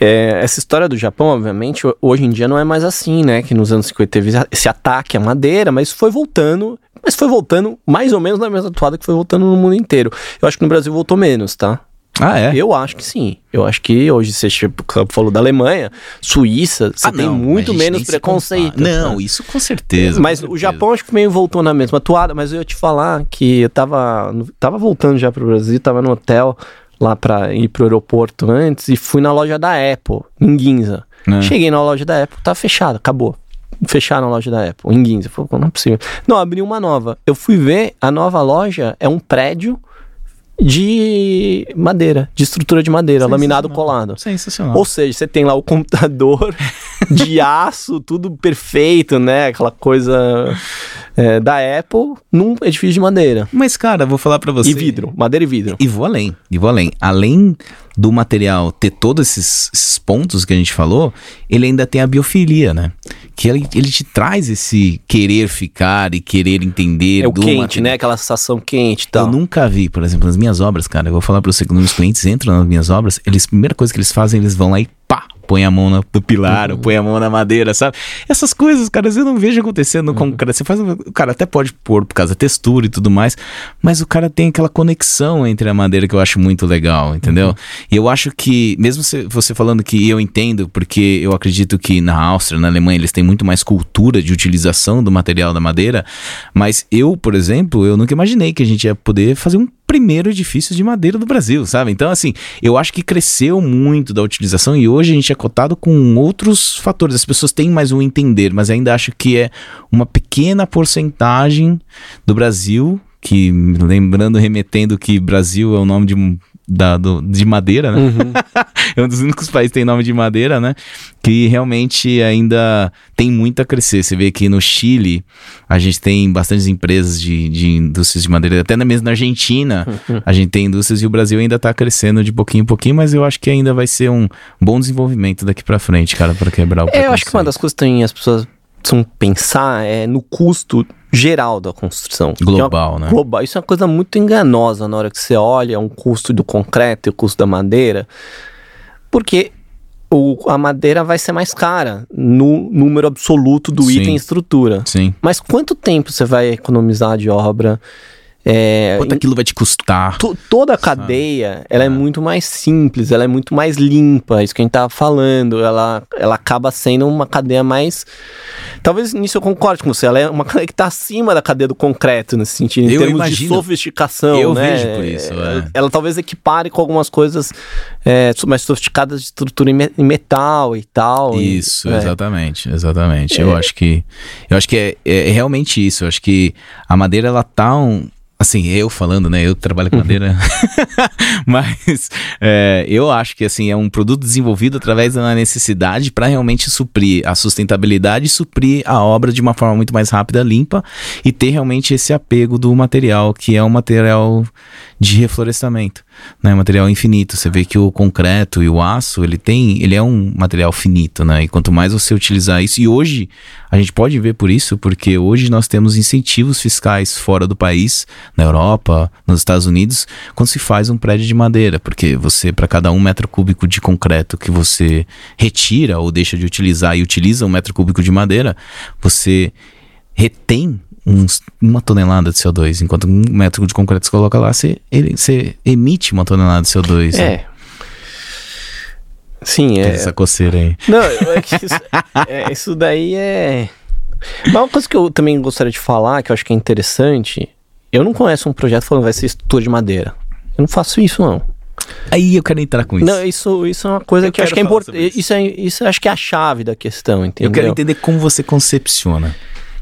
B: É, essa história do Japão, obviamente, hoje em dia não é mais assim, né? Que nos anos 50 teve esse ataque à madeira, mas foi voltando, mas foi voltando mais ou menos na mesma atuada que foi voltando no mundo inteiro. Eu acho que no Brasil voltou menos, tá?
A: Ah, é?
B: Eu acho que sim. Eu acho que hoje você falou da Alemanha, Suíça, você ah, tem não, muito menos preconceito.
A: Não, isso com certeza.
B: Mas
A: com
B: o Japão acho que meio voltou na mesma toada, mas eu ia te falar que eu tava, tava voltando já pro Brasil, tava no hotel lá para ir pro aeroporto antes e fui na loja da Apple, em Ginza. É. Cheguei na loja da Apple, tá fechada, acabou. Fecharam a loja da Apple, em Ginza. Falei, não é possível. Não, abri uma nova. Eu fui ver, a nova loja é um prédio de madeira, de estrutura de madeira, laminado colado.
A: Sensacional.
B: Ou seja, você tem lá o computador de aço, tudo perfeito, né? Aquela coisa é, da Apple num edifício de madeira.
A: Mas, cara, vou falar para você.
B: E vidro, madeira e vidro.
A: E vou além, e vou além. Além do material ter todos esses, esses, pontos que a gente falou, ele ainda tem a biofilia, né? Que ele, ele te traz esse querer ficar e querer entender.
B: É o quente, material. né? Aquela sensação quente e tal.
A: Eu nunca vi, por exemplo, nas minhas obras, cara. Eu vou falar para você que os clientes entram nas minhas obras, eles, a primeira coisa que eles fazem, eles vão lá e pá, põe a mão no, pilar, uhum. põe a mão na madeira, sabe? Essas coisas, cara, eu não vejo acontecendo no uhum. concreto. Você faz, o cara até pode pôr por causa da textura e tudo mais, mas o cara tem aquela conexão entre a madeira que eu acho muito legal, entendeu? Uhum. E eu acho que, mesmo você falando que eu entendo, porque eu acredito que na Áustria, na Alemanha, eles têm muito mais cultura de utilização do material da madeira, mas eu, por exemplo, eu nunca imaginei que a gente ia poder fazer um primeiro edifício de madeira do Brasil, sabe? Então, assim, eu acho que cresceu muito da utilização e hoje a gente é cotado com outros fatores. As pessoas têm mais um entender, mas ainda acho que é uma pequena porcentagem do Brasil que lembrando, remetendo que Brasil é o nome de um da, do, de madeira, né? Uhum. é um dos únicos países que tem nome de madeira, né? Que realmente ainda tem muito a crescer. Você vê que no Chile a gente tem bastantes empresas de, de indústrias de madeira, até mesmo na Argentina uhum. a gente tem indústrias e o Brasil ainda está crescendo de pouquinho em pouquinho, mas eu acho que ainda vai ser um bom desenvolvimento daqui para frente, cara, para quebrar o
B: é, Eu acho que uma das coisas que as pessoas precisam pensar é no custo geral da construção.
A: Global,
B: é
A: né?
B: Global. Isso é uma coisa muito enganosa na hora que você olha um custo do concreto e o custo da madeira. Porque o, a madeira vai ser mais cara no número absoluto do Sim. item estrutura.
A: Sim.
B: Mas quanto tempo você vai economizar de obra?
A: É, Quanto aquilo vai te custar?
B: toda a cadeia, ela é. é. muito mais simples, ela é muito mais limpa, isso que a gente tava falando, ela, ela acaba sendo uma cadeia mais... Talvez nisso eu concorde com você, ela é uma cadeia que está acima da cadeia do concreto, nesse sentido, em eu termos imagino. de sofisticação,
A: eu
B: né?
A: vejo por isso, é.
B: ela, talvez equipare com algumas coisas é, mais sofisticadas de estrutura em, metal e tal.
A: Isso,
B: e,
A: é. exatamente, exatamente. Eu acho que, eu acho que é, é, realmente isso, eu acho que a madeira, ela tá um Assim, eu falando, né? Eu trabalho com madeira. Mas é, eu acho que assim é um produto desenvolvido através da necessidade para realmente suprir a sustentabilidade e suprir a obra de uma forma muito mais rápida, limpa e ter realmente esse apego do material, que é um material de reflorestamento, né? Material infinito. Você vê que o concreto e o aço, ele tem, ele é um material finito, né? E quanto mais você utilizar isso, e hoje a gente pode ver por isso, porque hoje nós temos incentivos fiscais fora do país, na Europa, nos Estados Unidos, quando se faz um prédio de madeira, porque você, para cada um metro cúbico de concreto que você retira ou deixa de utilizar e utiliza um metro cúbico de madeira, você retém uns, uma tonelada de CO2, enquanto um metro de concreto você coloca lá, você, ele, você emite uma tonelada de CO2.
B: É. Né? Sim, é.
A: Essa coceira aí.
B: Não, é que isso, é, isso daí é. Mas uma coisa que eu também gostaria de falar, que eu acho que é interessante, eu não conheço um projeto falando vai ser estrutura de madeira. Eu não faço isso, não.
A: Aí eu quero entrar com isso.
B: Não, isso, isso é uma coisa eu que eu acho que é importante. Isso. isso, é, isso acho que é a chave da questão, entendeu?
A: Eu quero entender como você concepciona.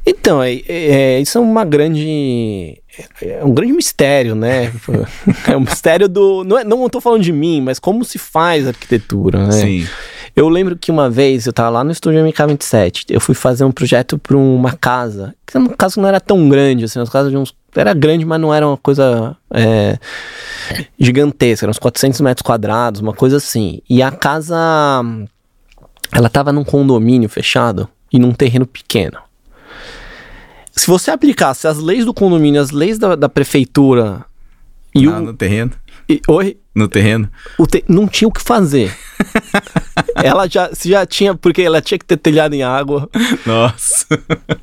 B: Então, é, é, isso é uma grande. É um grande mistério, né? é um mistério do. Não, é, não tô falando de mim, mas como se faz arquitetura, né?
A: Sim.
B: Eu lembro que uma vez eu tava lá no estúdio MK27, eu fui fazer um projeto para uma casa, que uma casa que não era tão grande, assim, uma casa de uns. Era grande, mas não era uma coisa é, gigantesca, eram uns 400 metros quadrados, uma coisa assim. E a casa. Ela tava num condomínio fechado e num terreno pequeno se você aplicasse as leis do condomínio, as leis da, da prefeitura
A: e ah, o, no terreno.
B: E, oi?
A: No terreno?
B: Te, não tinha o que fazer. ela já, já tinha, porque ela tinha que ter telhado em água.
A: Nossa.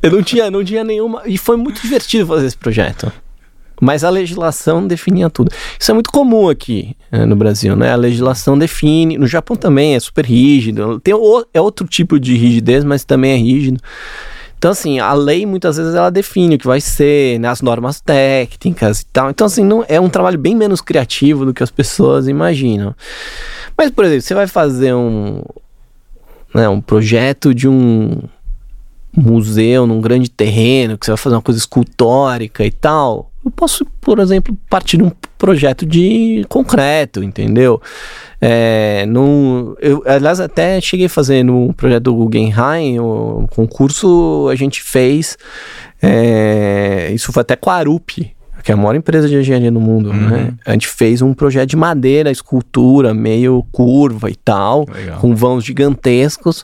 B: Eu não tinha, não tinha nenhuma. E foi muito divertido fazer esse projeto. Mas a legislação definia tudo. Isso é muito comum aqui né, no Brasil, né? A legislação define. No Japão também é super rígido. Tem o, é outro tipo de rigidez, mas também é rígido. Então, assim, a lei muitas vezes ela define o que vai ser, né, as normas técnicas e tal. Então, assim, não, é um trabalho bem menos criativo do que as pessoas imaginam. Mas, por exemplo, você vai fazer um, né, um projeto de um museu num grande terreno, que você vai fazer uma coisa escultórica e tal. Eu posso, por exemplo, partir de um projeto de concreto, entendeu? É, no, eu, aliás, até cheguei a fazer no projeto do Guggenheim, o concurso a gente fez. É, isso foi até com a Arup, que é a maior empresa de engenharia do mundo, uhum. né? A gente fez um projeto de madeira, escultura, meio curva e tal, Legal. com vãos gigantescos.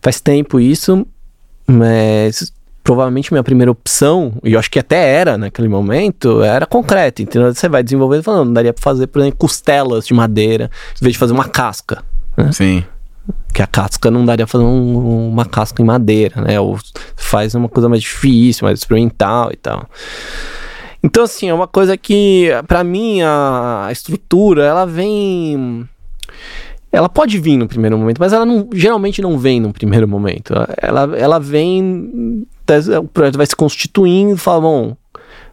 B: Faz tempo isso, mas provavelmente minha primeira opção, e eu acho que até era naquele momento, era concreto. Entendeu? Você vai desenvolvendo falando, daria pra fazer, por exemplo, costelas de madeira, em vez de fazer uma casca. Né?
A: Sim.
B: Que a casca não daria fazer um, uma casca em madeira, né? Ou faz uma coisa mais difícil, mais experimental e tal. Então, assim, é uma coisa que, para mim, a, a estrutura, ela vem ela pode vir no primeiro momento, mas ela não, geralmente não vem no primeiro momento. Ela, ela vem, o projeto vai se constituindo e fala, bom,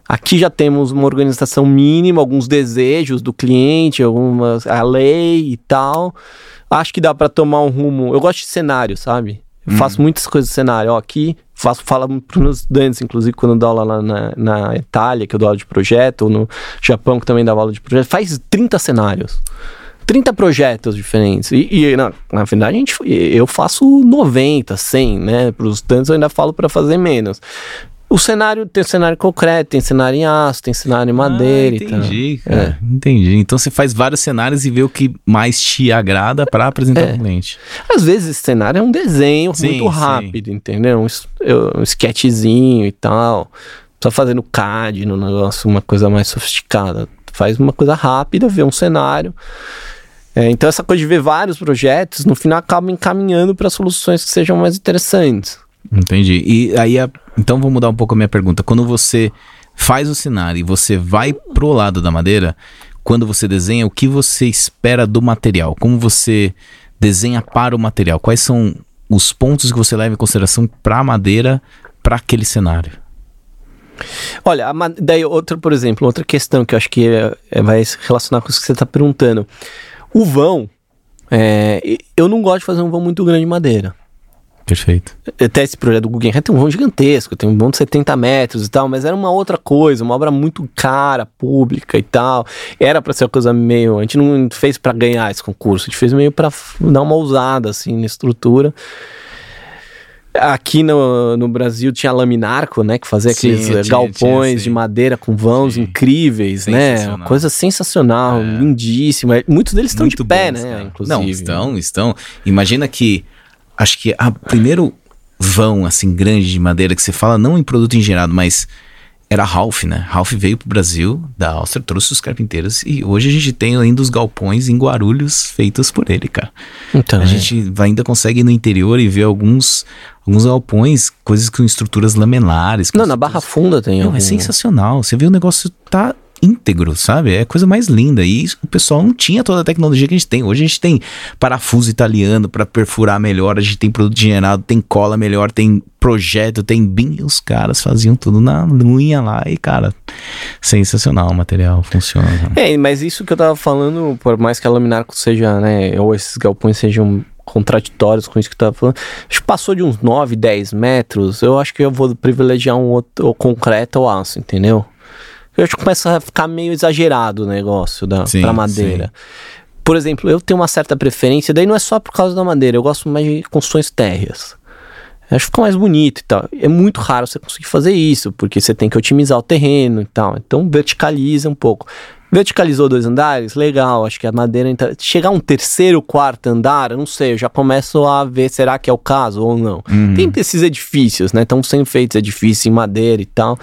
B: aqui já temos uma organização mínima, alguns desejos do cliente, algumas, a lei e tal. Acho que dá para tomar um rumo. Eu gosto de cenário, sabe? Eu hum. faço muitas coisas de cenário. Ó, aqui faço, falo para os meus estudantes, inclusive quando eu dou aula lá na, na Itália, que eu dou aula de projeto, ou no Japão, que também dá aula de projeto, faz 30 cenários. 30 projetos diferentes. E, e na, na verdade, a gente, eu faço 90, 100, né? Para os tantos eu ainda falo para fazer menos. O cenário tem cenário concreto, tem cenário em aço, tem cenário em madeira
A: ah, entendi, e tal. Cara, é. Entendi. Então você faz vários cenários e vê o que mais te agrada para apresentar é. ao cliente.
B: Às vezes esse cenário é um desenho sim, muito rápido, sim. entendeu? Um, um sketchzinho e tal. Só fazendo CAD no negócio, uma coisa mais sofisticada. Faz uma coisa rápida, vê um cenário. É, então, essa coisa de ver vários projetos, no final acaba encaminhando para soluções que sejam mais interessantes.
A: Entendi. E aí, a... então vou mudar um pouco a minha pergunta. Quando você faz o cenário e você vai pro lado da madeira, quando você desenha, o que você espera do material? Como você desenha para o material? Quais são os pontos que você leva em consideração para a madeira, para aquele cenário?
B: Olha, daí outra, por exemplo, outra questão que eu acho que é, é, vai se relacionar com isso que você está perguntando. O vão, é, eu não gosto de fazer um vão muito grande de madeira.
A: Perfeito.
B: Até esse projeto do Guggenheim tem um vão gigantesco, tem um vão de 70 metros e tal, mas era uma outra coisa, uma obra muito cara, pública e tal. Era para ser uma coisa meio. A gente não fez para ganhar esse concurso, a gente fez meio para dar uma ousada assim na estrutura. Aqui no, no Brasil tinha a Laminarco, né? Que fazia aqueles tinha, galpões tinha, de madeira com vãos sim. incríveis, né? Uma coisa sensacional, é. lindíssima. Muitos deles estão de pé, bons, né? Cara. Inclusive.
A: Não, estão, estão. Imagina que. Acho que a primeiro vão, assim, grande de madeira que você fala, não em produto engenhado, mas era Ralph, né? Ralph veio pro Brasil, da Áustria, trouxe os carpinteiros e hoje a gente tem ainda os galpões em Guarulhos feitos por ele, cara. Então, a é. gente ainda consegue ir no interior e ver alguns alguns galpões, coisas com estruturas lamelares.
B: Não, na Barra Funda tem.
A: Não, é algum... é sensacional. Você vê o negócio tá íntegro, sabe? É a coisa mais linda. E o pessoal não tinha toda a tecnologia que a gente tem. Hoje a gente tem parafuso italiano para perfurar melhor, a gente tem produto gerado, tem cola melhor, tem projeto, tem BIM. Os caras faziam tudo na unha lá e, cara, sensacional o material, funciona.
B: É, mas isso que eu tava falando, por mais que a Laminarco seja, né, ou esses galpões sejam contraditórios com isso que eu tava falando. Acho que passou de uns 9, 10 metros, eu acho que eu vou privilegiar um outro, ou concreto ou aço, entendeu? Eu acho que começa a ficar meio exagerado o negócio da sim, pra madeira. Sim. Por exemplo, eu tenho uma certa preferência, daí não é só por causa da madeira, eu gosto mais de construções térreas. Eu acho que fica mais bonito e tal. É muito raro você conseguir fazer isso, porque você tem que otimizar o terreno e tal. Então verticaliza um pouco. Verticalizou dois andares? Legal, acho que a madeira. Entra... Chegar um terceiro, quarto andar, eu não sei, eu já começo a ver será que é o caso ou não. Uhum. Tem esses edifícios, né? Estão sendo feitos edifícios em madeira e tal.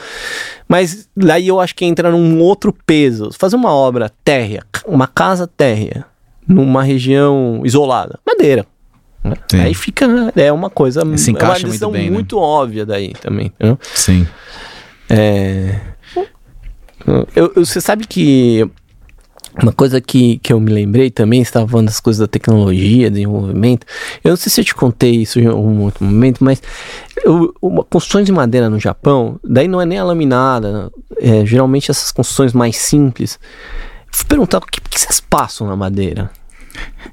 B: Mas daí eu acho que entra num outro peso. Fazer uma obra térrea, uma casa térrea, numa região isolada, madeira. Né? Aí fica. É uma coisa.
A: Se encaixa é uma
B: muito,
A: bem,
B: né? muito né? óbvia daí também. Né?
A: Sim.
B: É. Eu, você sabe que uma coisa que, que eu me lembrei também, estava falando das coisas da tecnologia, desenvolvimento. Eu não sei se eu te contei isso em algum outro momento, mas eu, uma, construções de madeira no Japão, daí não é nem a laminada, é, geralmente essas construções mais simples. Fui perguntar o que, que vocês passam na madeira.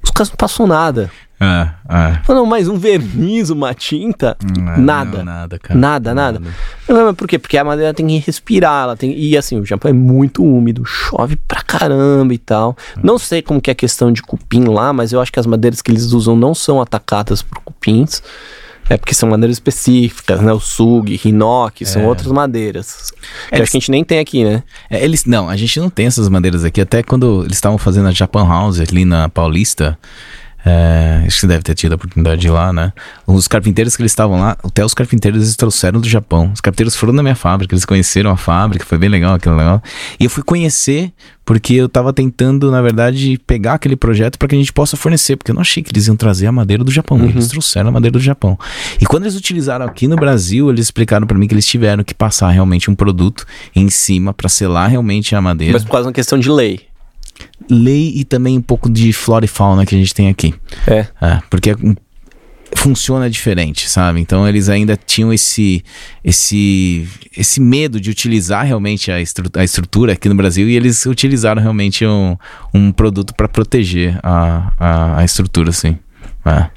B: Os caras não passam nada.
A: É, é.
B: Não, mas um verniz, uma tinta,
A: Não,
B: nada.
A: nada, cara.
B: Nada, nada. Não, mas por quê? Porque a madeira tem que respirar, ela tem... E assim, o Japão é muito úmido, chove pra caramba e tal. Não sei como que é a questão de cupim lá, mas eu acho que as madeiras que eles usam não são atacadas por cupins. É porque são madeiras específicas, né? O sug, hinoki, são outras madeiras. Que
A: É,
B: acho que a gente nem tem aqui, né?
A: É, eles, não, a gente não tem essas madeiras aqui. Até quando eles estavam fazendo a Japan House ali na Paulista, é, acho que você deve ter tido a oportunidade de ir lá, né? Os carpinteiros que eles estavam lá, até os carpinteiros eles trouxeram do Japão. Os carpinteiros foram na minha fábrica, eles conheceram a fábrica, foi bem legal aquele legal. E eu fui conhecer porque eu tava tentando, na verdade, pegar aquele projeto para que a gente possa fornecer, porque eu não achei que eles iam trazer a madeira do Japão. Eles trouxeram a madeira do Japão. E quando eles utilizaram aqui no Brasil, eles explicaram para mim que eles tiveram que passar realmente um produto em cima para selar realmente a madeira
B: Mas por causa de uma questão de lei.
A: Lei e também um pouco de flora e fauna que a gente tem aqui.
B: É.
A: É, porque funciona diferente, sabe? Então eles ainda tinham esse esse esse medo de utilizar realmente a, estru a estrutura aqui no Brasil e eles utilizaram realmente um, um produto para proteger a, a, a estrutura, assim. É,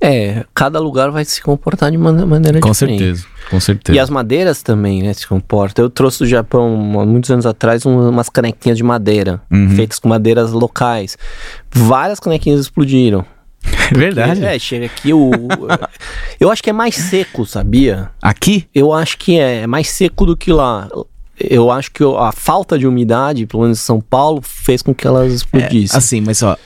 B: É, cada lugar vai se comportar de man- maneira
A: com
B: diferente.
A: certeza, com certeza.
B: E as madeiras também, né, se comportam. Eu trouxe do Japão, há muitos anos atrás, um- umas canequinhas de madeira,
A: Uhum.
B: feitas com madeiras locais. Várias canequinhas explodiram.
A: Verdade.
B: É, chega aqui o... eu acho que é mais seco, sabia?
A: Aqui?
B: Eu acho que é, é mais seco do que lá. Eu acho que a falta de umidade, pelo menos em São Paulo, fez com que elas
A: É,
B: explodissem.
A: assim, mas ó,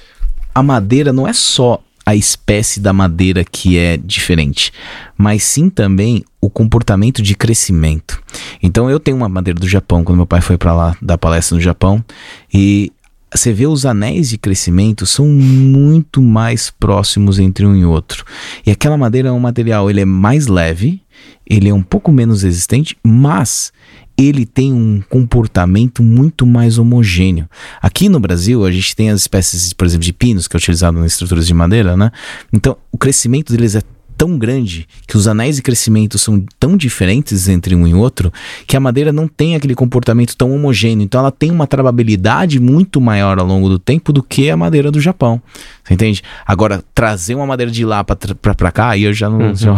A: a madeira não é só a espécie da madeira que é diferente, mas sim também o comportamento de crescimento. Então eu tenho uma madeira do Japão, quando meu pai foi para lá dar palestra no Japão, e você vê os anéis de crescimento são muito mais próximos entre um e outro. E aquela madeira é um material, ele é mais leve, ele é um pouco menos resistente, mas ele tem um comportamento muito mais homogêneo. Aqui no Brasil, a gente tem as espécies, por exemplo, de pinos, que é utilizado nas estruturas de madeira, né? Então, o crescimento deles é tão grande que os anéis de crescimento são tão diferentes entre um e outro que a madeira não tem aquele comportamento tão homogêneo. Então ela tem uma travabilidade muito maior ao longo do tempo do que a madeira do Japão. Você entende? Agora, trazer uma madeira de lá pra cá, aí eu já não. Já...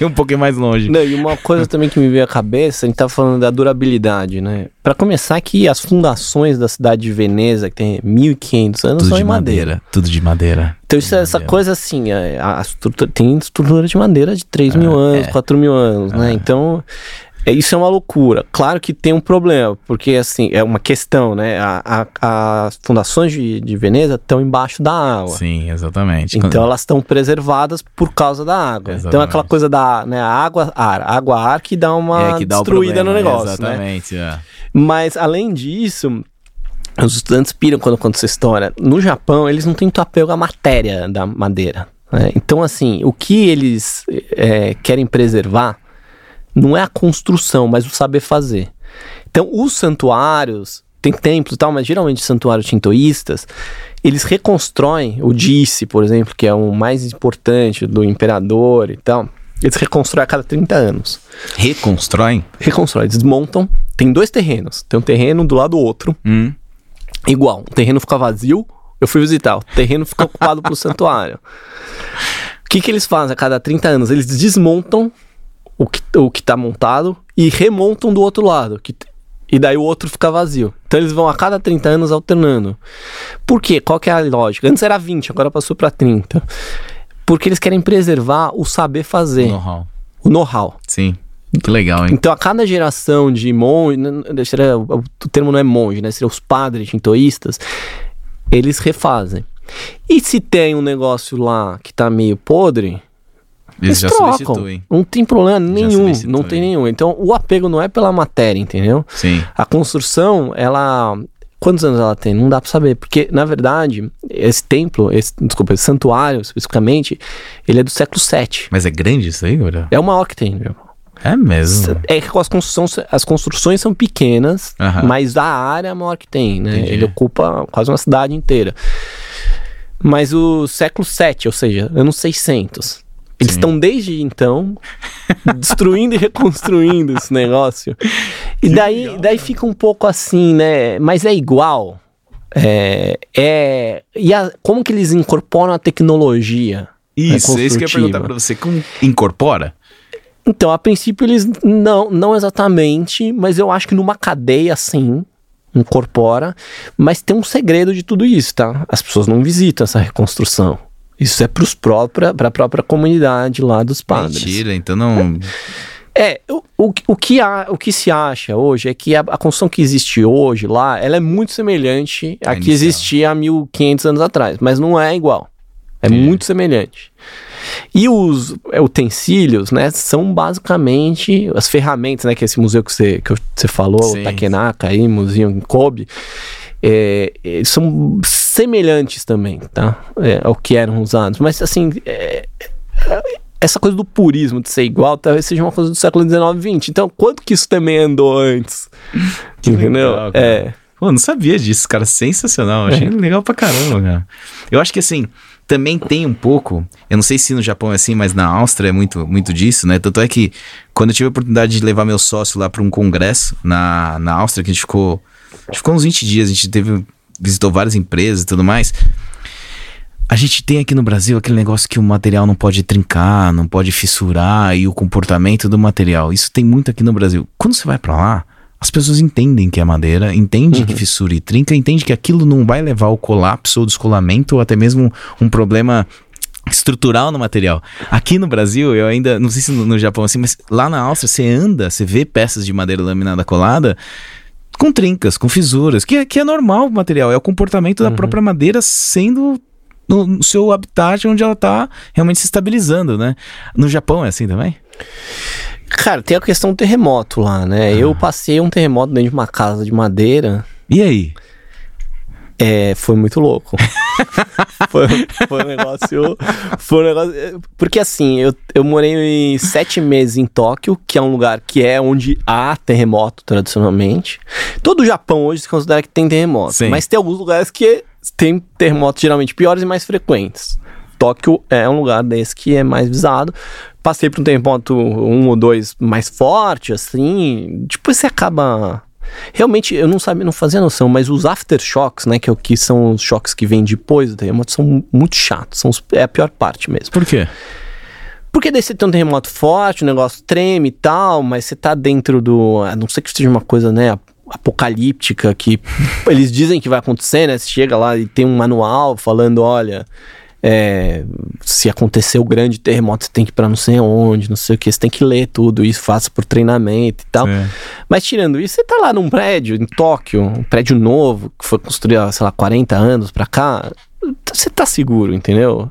A: é um pouquinho mais longe.
B: Não, e uma coisa também que me veio à cabeça, a gente tá falando da durabilidade, né? Pra começar que as fundações da cidade de Veneza, que tem 1500 anos,
A: Tudo
B: são
A: de
B: em madeira.
A: Tudo de madeira.
B: Então isso, é essa
A: madeira.
B: coisa assim, é, a estrutura, tem estrutura de madeira de 3 mil anos,
A: é.
B: 4 mil anos, né? Então, é, isso é uma loucura. Claro que tem um problema, porque assim, é uma questão, né? A- a- as fundações de, de Veneza estão embaixo da água.
A: Sim, exatamente.
B: Então elas estão preservadas por causa da água. Então
A: Exatamente.
B: aquela coisa da né, água ar, água ar que dá uma
A: é que dá
B: destruída
A: problema,
B: no negócio, né?
A: Exatamente, é.
B: Mas além disso, os estudantes piram quando conta essa história. No Japão, eles não têm muito apego à matéria da madeira. né? Então, assim, o que eles é, querem preservar não é a construção, mas o saber fazer. Então, os santuários, tem templos e tal, mas geralmente santuários shintoístas, eles reconstroem o Disse, por exemplo, que é o mais importante do imperador e tal. Eles reconstroem a cada 30 anos
A: Reconstroem?
B: reconstrói, desmontam. Tem dois terrenos. Tem um terreno do lado do outro,
A: Hum.
B: igual. O terreno fica vazio, eu fui visitar. O terreno fica ocupado pelo santuário. O que, que eles fazem a cada 30 anos? Eles desmontam o que, o que tá montado e remontam do outro lado. Que, e daí o outro fica vazio. Então eles vão a cada 30 anos alternando. Por quê? Qual que é a lógica? Antes era 20, agora passou para 30. Porque eles querem preservar o saber fazer,
A: Know-how.
B: o know-how.
A: Sim. Que legal, hein?
B: Então, a cada geração de monge, seria, o termo não é monge, né? Seriam os padres shintoístas, eles refazem. E se tem um negócio lá que tá meio podre,
A: Eles já
B: trocam.
A: substituem.
B: Não tem problema nenhum, não tem nenhum. Então, o apego não é pela matéria, entendeu?
A: Sim.
B: A construção, ela... Quantos anos ela tem? Não dá pra saber. Porque, na verdade, esse templo, esse, desculpa, esse santuário, especificamente, ele é do século VII.
A: Mas é grande isso aí, Gabriel?
B: É o maior que tem, viu?
A: É mesmo.
B: É que as construções, as construções são pequenas,
A: Aham.
B: mas a área é a maior que tem, né?
A: Entendi.
B: Ele ocupa quase uma cidade inteira. Mas o século VII, ou seja, anos 600, eles estão desde então destruindo e reconstruindo esse negócio. E daí, daí fica um pouco assim, né? Mas é igual. É, é, e a, como que eles incorporam a tecnologia?
A: Isso, é isso que eu ia perguntar pra você. Como incorpora?
B: Então, a princípio eles não, não exatamente, mas eu acho que numa cadeia sim, incorpora, mas tem um segredo de tudo isso, tá? As pessoas não visitam essa reconstrução. Isso é para a própria comunidade lá dos padres.
A: Mentira, então não.
B: É, o, o, o, que, há, o que se acha hoje é que a, a construção que existe hoje lá, ela é muito semelhante à que existia há 1500 anos atrás, mas não é igual. É muito semelhante. E os utensílios, né, são basicamente as ferramentas, né, que esse museu que você, que você falou, Sim. Takenaka aí, museu em Kobe, é, é, são semelhantes também, tá? É, ao que eram usados. Mas, assim, é, essa coisa do purismo de ser igual talvez seja uma coisa do século XIX e XX. Então, quanto que isso também andou antes? Entendeu? Legal,
A: é. Pô, não sabia disso, cara. Sensacional. Achei é. legal pra caramba, cara. Eu acho que assim, também tem um pouco, eu não sei se no Japão é assim, mas na Áustria é muito, muito disso, né? Tanto é que quando eu tive a oportunidade de levar meu sócio lá para um congresso na, na Áustria, que a gente ficou, ficou uns 20 dias, a gente teve, visitou várias empresas e tudo mais. A gente tem aqui no Brasil aquele negócio que o material não pode trincar, não pode fissurar e o comportamento do material. Isso tem muito aqui no Brasil. Quando você vai para lá, as pessoas entendem que é madeira, entendem uhum. que fissura e trinca, entendem que aquilo não vai levar ao colapso ou descolamento ou até mesmo um problema estrutural no material. Aqui no Brasil, eu ainda, não sei se no, no Japão assim, mas lá na Áustria você anda, você vê peças de madeira laminada colada com trincas, com fissuras, que, é, que é normal o material, é o comportamento uhum. da própria madeira sendo no, no seu habitat onde ela está realmente se estabilizando, né? No Japão é assim também?
B: Cara, tem a questão do terremoto lá, né? Ah. Eu passei um terremoto dentro de uma casa de madeira.
A: E aí?
B: É, foi muito louco. foi, foi um negócio. Foi um negócio. Porque assim, eu, eu morei sete meses em Tóquio, que é um lugar que é onde há terremoto tradicionalmente. Todo o Japão hoje se considera que tem terremoto. Sim. Mas tem alguns lugares que tem terremotos geralmente piores e mais frequentes. Tóquio é um lugar desse que é mais visado. Passei por um terremoto um ou dois mais forte, assim. Depois você acaba Realmente, eu não sabia, não fazia noção, mas os aftershocks, né, que, é o que são os choques que vêm depois do terremoto, são muito chatos, são os, é a pior parte mesmo.
A: Por quê?
B: Porque daí você tem um terremoto forte, o negócio treme e tal, mas você tá dentro do. A não ser que seja uma coisa, né, apocalíptica, que eles dizem que vai acontecer, né? Você chega lá e tem um manual falando, olha, é, se acontecer o grande terremoto, você tem que ir pra não sei onde, não sei o que, você tem que ler tudo isso, faça por treinamento e tal. Sim. Mas tirando isso, você tá lá num prédio em Tóquio, um prédio novo, que foi construído, sei lá, 40 anos pra cá, você tá seguro, entendeu?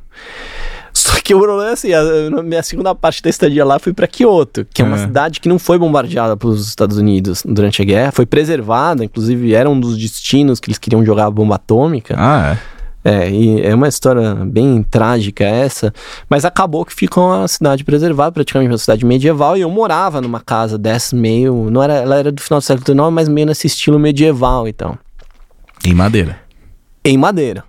B: Só que o problema é assim, a, a minha segunda parte da estadia lá foi para Kyoto, que é uma é. cidade que não foi bombardeada pelos Estados Unidos durante a guerra, foi preservada, inclusive era um dos destinos que eles queriam jogar a bomba atômica.
A: Ah, é?
B: É, e é uma história bem trágica essa, mas acabou que ficou uma cidade preservada, praticamente uma cidade medieval, e eu morava numa casa dessa meio, não era, ela era do final do século XIX, mas meio nesse estilo medieval então.
A: Em madeira.
B: Em madeira.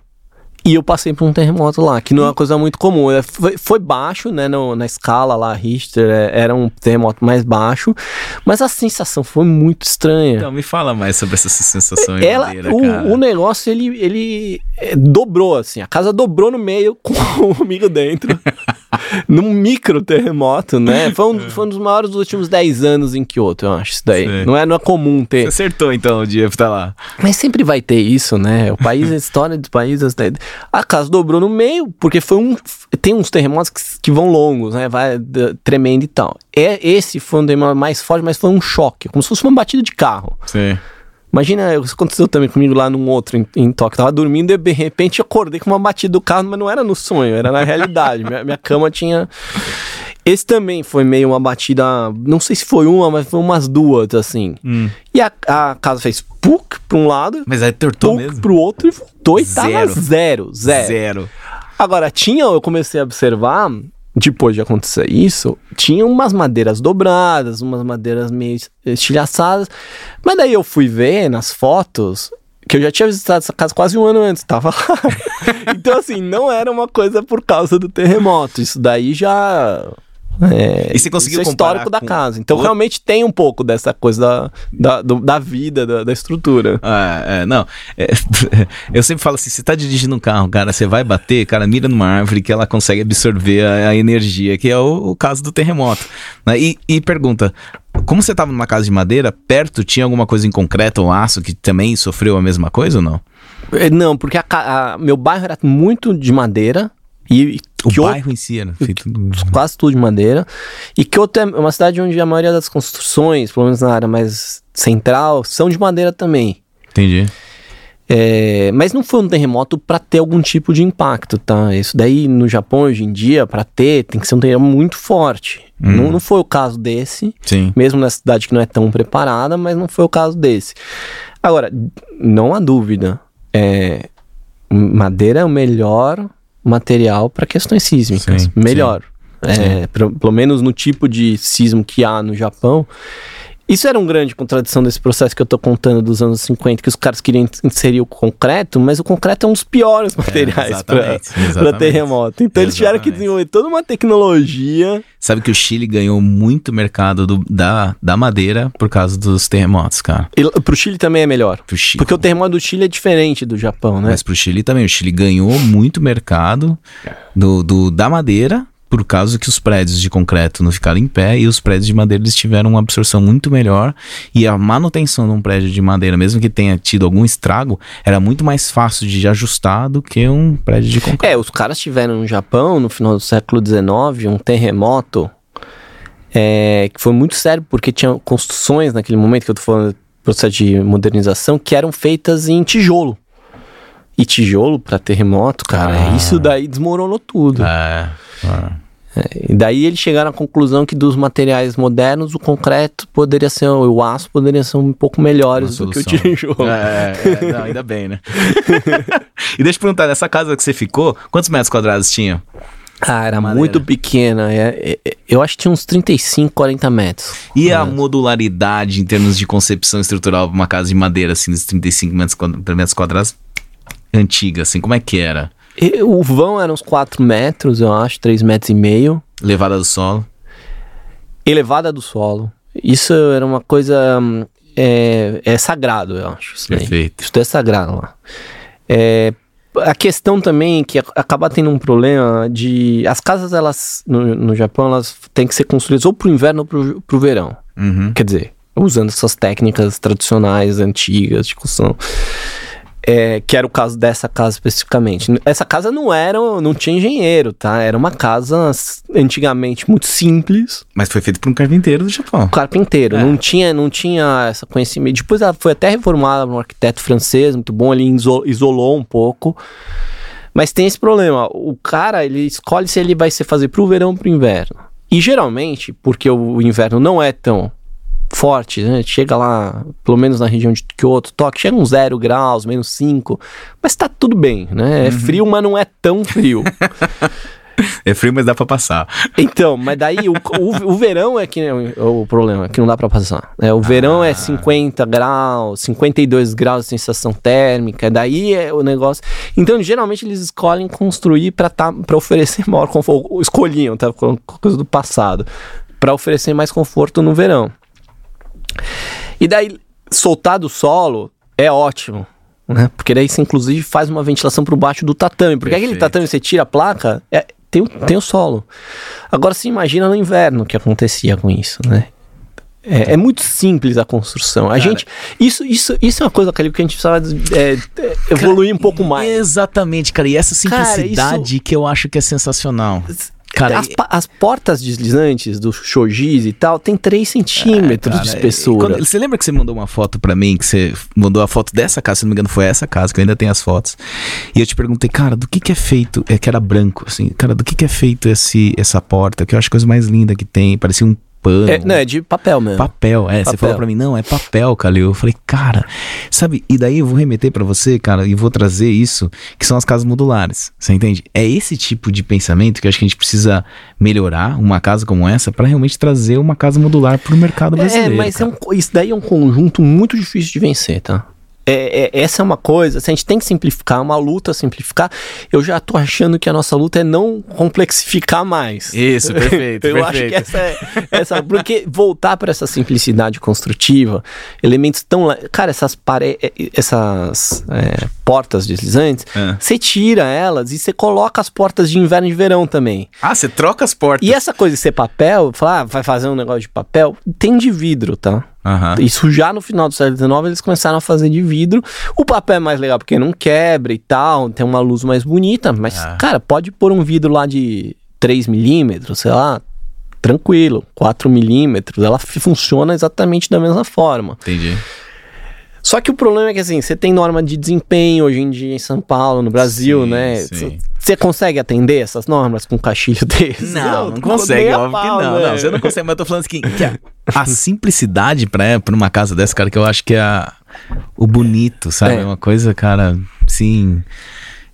B: E eu passei por um terremoto lá, que não é uma coisa muito comum. É, foi, foi baixo, né, no, na escala lá, Richter, é, era um terremoto mais baixo, mas a sensação foi muito estranha.
A: Então, me fala mais sobre essa sensação
B: Ela, madeira, o, o, negócio, ele, ele é, dobrou, assim, a casa dobrou no meio com o amigo dentro. num micro terremoto, né? Foi um, foi um dos maiores dos últimos 10 anos em Kyoto, eu acho, isso daí. Não é, não é comum ter.
A: Você acertou, então, o dia pra estar lá.
B: Mas sempre vai ter isso, né? O país, a história dos países... A casa dobrou no meio, porque foi um. Tem uns terremotos que, que vão longos, né? Vai tremendo e tal. É, esse foi um terremoto mais forte, mas foi um choque, como se fosse uma batida de carro.
A: Sim.
B: Imagina, isso aconteceu também comigo lá num outro em, em Tóquio. Tava dormindo e de repente acordei com uma batida do carro, mas não era no sonho, era na realidade. minha, minha cama tinha. Esse também foi meio uma batida, não sei se foi uma, mas foi umas duas, assim. Hum. E a, a casa fez puk pra um lado.
A: Mas aí tortou mesmo.
B: pro outro e voltou e zero. tava zero, zero.
A: Zero.
B: Agora, tinha, eu comecei a observar, depois de acontecer isso, tinha umas madeiras dobradas, umas madeiras meio estilhaçadas. Mas daí eu fui ver nas fotos, que eu já tinha visitado essa casa quase um ano antes, tava lá. então, assim, não era uma coisa por causa do terremoto. Isso daí já É,
A: E você conseguiu
B: isso é histórico da
A: com
B: casa. Então,
A: outro-
B: realmente tem um pouco dessa coisa da, da, do- da vida, da, da estrutura.
A: Ah, é, não. É, eu sempre falo assim: você tá dirigindo um carro, cara, você vai bater, cara, mira numa árvore que ela consegue absorver a, a energia, que é o, o caso do terremoto. né? E, e pergunta: como você tava numa casa de madeira, perto tinha alguma coisa em concreto ou aço que também sofreu a mesma coisa ou não?
B: É, Não, porque a a- meu bairro era muito de madeira. E
A: O
B: Kyoto-
A: bairro em si era feito.
B: quase tudo de madeira. E Kyoto é uma cidade onde a maioria das construções, pelo menos na área mais central, são de madeira também.
A: Entendi.
B: É, mas não foi um terremoto para ter algum tipo de impacto, tá? Isso daí no Japão hoje em dia, para ter, tem que ser um terremoto muito forte.
A: Hum.
B: Não, não foi o caso desse,
A: Sim.
B: mesmo nessa cidade que não é tão preparada, mas não foi o caso desse. Agora, não há dúvida, é, madeira é o melhor material para questões sísmicas.
A: Sim,
B: melhor. É, pro- pelo menos no tipo de sismo que há no Japão. Isso era uma grande contradição desse processo que eu tô contando dos anos 50, que os caras queriam inserir o concreto, mas o concreto é um dos piores materiais para
A: exatamente, exatamente.
B: terremoto. Então eles tiveram que
A: Exatamente.
B: desenvolver toda uma tecnologia.
A: Sabe que o Chile ganhou muito mercado do- da, da madeira por causa dos terremotos, cara.
B: E pro Chile também é melhor. Porque o terremoto do Chile é diferente do Japão, né?
A: Mas pro Chile também. O Chile ganhou muito mercado do, do- da madeira por causa que os prédios de concreto não ficaram em pé e os prédios de madeira eles tiveram uma absorção muito melhor e a manutenção de um prédio de madeira, mesmo que tenha tido algum estrago, era muito mais fácil de ajustar do que um prédio de concreto.
B: É, os caras tiveram no Japão, no final do século XIX, um terremoto é, que foi muito sério, porque tinha construções naquele momento que eu tô falando do processo de modernização que eram feitas em tijolo. E tijolo para terremoto, cara,
A: Ah.
B: isso daí desmoronou tudo.
A: É, é.
B: E daí eles chegaram à conclusão que dos materiais modernos, o concreto poderia ser, o aço poderia ser um pouco melhores do que o tijolo.
A: É, é, não, ainda bem, né? e deixa eu perguntar, nessa casa que você ficou, quantos metros quadrados tinha?
B: Ah, era
A: Madeira.
B: muito pequena. é- é- eu acho que tinha uns 35, 40 metros.
A: E a modularidade em termos de concepção estrutural para uma casa de madeira, assim, dos 35 metros, quadra- metros quadrados, antiga, assim, como é que era?
B: O vão era uns 4 metros, eu acho, 3 metros e meio.
A: Levada do solo?
B: Elevada do solo. Isso era uma coisa. hum, É, é sagrado, eu acho. Isso.
A: Perfeito.
B: isso é sagrado lá. É, a questão também que ac- acaba tendo um problema de. As casas, elas, no, no Japão, elas têm que ser construídas ou pro inverno ou pro, pro verão.
A: Uhum.
B: Quer dizer, usando essas técnicas tradicionais, antigas de construção. É, que era o caso dessa casa especificamente. Essa casa não era, não tinha engenheiro, tá? Era uma casa antigamente muito simples,
A: Mas foi feito por um carpinteiro do Japão.
B: carpinteiro.
A: É.
B: Não tinha, não tinha essa conhecimento. Depois ela foi até reformada por um arquiteto francês, muito bom. Ele iso- isolou um pouco. Mas tem esse problema. O cara, ele escolhe se ele vai ser fazer pro verão ou pro inverno. E geralmente, porque o inverno não é tão forte, né? Chega lá, pelo menos na região de Kyoto, Tóquio, chega uns 0 graus, menos 5. Mas tá tudo bem, né? É frio, mas não é tão frio.
A: É frio, mas dá pra passar.
B: Então, mas daí o, o, o verão é que é o, o problema, que não dá pra passar. É, o verão é 50 graus, 52 graus de sensação térmica, daí é o negócio. Então, geralmente eles escolhem construir pra tá, para oferecer maior conforto. Escolhiam, tá? Com coisa do passado. Pra oferecer mais conforto no verão. E daí, soltar do solo é ótimo. Né? Porque daí você, inclusive, faz uma ventilação por baixo do tatame. Porque aquele
A: Perfeito.
B: tatame, você tira a placa, é, tem, o- tem o solo. Agora, se imagina no inverno o que acontecia com isso, né? É, é muito simples a construção. A
A: Cara.
B: gente. Isso, isso, isso é uma coisa, Calil, que a gente precisava é, é, evoluir um pouco mais.
A: Exatamente, cara. E essa
B: Cara,
A: simplicidade que eu acho que é sensacional. Cara,
B: as, as portas deslizantes do Shojis e tal tem 3 centímetros
A: Cara,
B: de espessura.
A: quando- você lembra que você mandou uma foto pra mim, que você mandou a foto dessa casa, se não me engano foi essa casa, que eu ainda tenho as fotos. E eu te perguntei, cara, do que que é feito, é que era branco, assim, cara, do que que é feito esse, essa porta, que eu acho a coisa mais linda que tem, parecia um pano.
B: É, não, é de papel mesmo.
A: Papel, é. Você
B: Papel.
A: falou pra mim, não, é papel, Calil. Eu falei, cara, sabe? E daí eu vou remeter pra você, cara, e vou trazer isso, que são as casas modulares. Você entende? É esse tipo de pensamento que eu acho que a gente precisa melhorar uma casa como essa pra realmente trazer uma casa modular pro mercado
B: É,
A: brasileiro.
B: mas é um isso daí é um conjunto muito difícil de vencer, tá? É, é, essa é uma coisa, assim, a gente tem que simplificar, é uma luta simplificar. Eu já tô achando que a nossa luta é não complexificar mais.
A: Isso, perfeito.
B: eu
A: perfeito.
B: acho que essa é, essa. Porque voltar para essa simplicidade construtiva, elementos tão. Cara, essas, pare, é, essas é, portas deslizantes,
A: Ah.
B: você tira elas e você coloca as portas de inverno e de verão também.
A: Ah, você troca as portas.
B: E essa coisa de ser papel, falar, ah, vai fazer um negócio de papel, tem de vidro, tá?
A: Aham.
B: Isso já no final do século XIX eles começaram a fazer de vidro. O papel é mais legal porque não quebra e tal, tem uma luz mais bonita, mas,
A: Ah.
B: cara, pode pôr um vidro lá de 3 milímetros, sei lá, tranquilo, 4 milímetros, ela funciona exatamente da mesma forma.
A: Entendi.
B: Só que o problema é que assim, você tem norma de desempenho hoje em dia em São Paulo, no Brasil,
A: Sim,
B: né?
A: sim.
B: Você consegue atender essas normas com um cachilho desse?
A: Não, não consegue, óbvio
B: pau,
A: que não.
B: né?
A: Não, você não consegue, mas eu tô falando assim, que a, a simplicidade pra, pra uma casa dessa, cara, que eu acho que é a- o bonito, sabe?
B: É.
A: É uma coisa, cara, sim.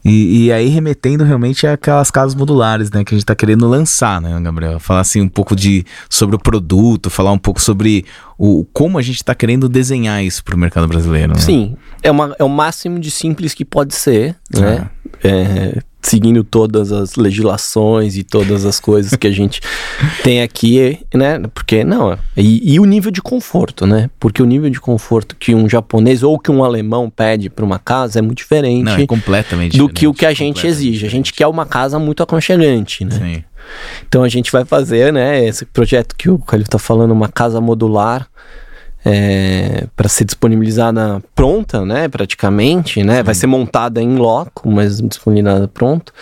A: E, e aí remetendo realmente àquelas casas modulares, né, que a gente tá querendo lançar, né, Gabriel? Falar assim um pouco de sobre o produto, falar um pouco sobre o como a gente tá querendo desenhar isso pro mercado brasileiro. Né?
B: Sim, é, uma, é o máximo de simples que pode ser, né? É, seguindo todas as legislações e todas as coisas que a gente tem aqui, né? Porque, não, e, e o nível de conforto, né? Porque o nível de conforto que um japonês ou que um alemão pede para uma casa é muito diferente
A: Não, é completamente
B: do que o que a gente exige. A gente quer uma casa muito aconchegante, né?
A: Sim.
B: Então a gente vai fazer, né, esse projeto que o Calil tá falando, uma casa modular para ser disponibilizada pronta, né, praticamente, né, vai ser montada em loco, mas disponibilizada pronto.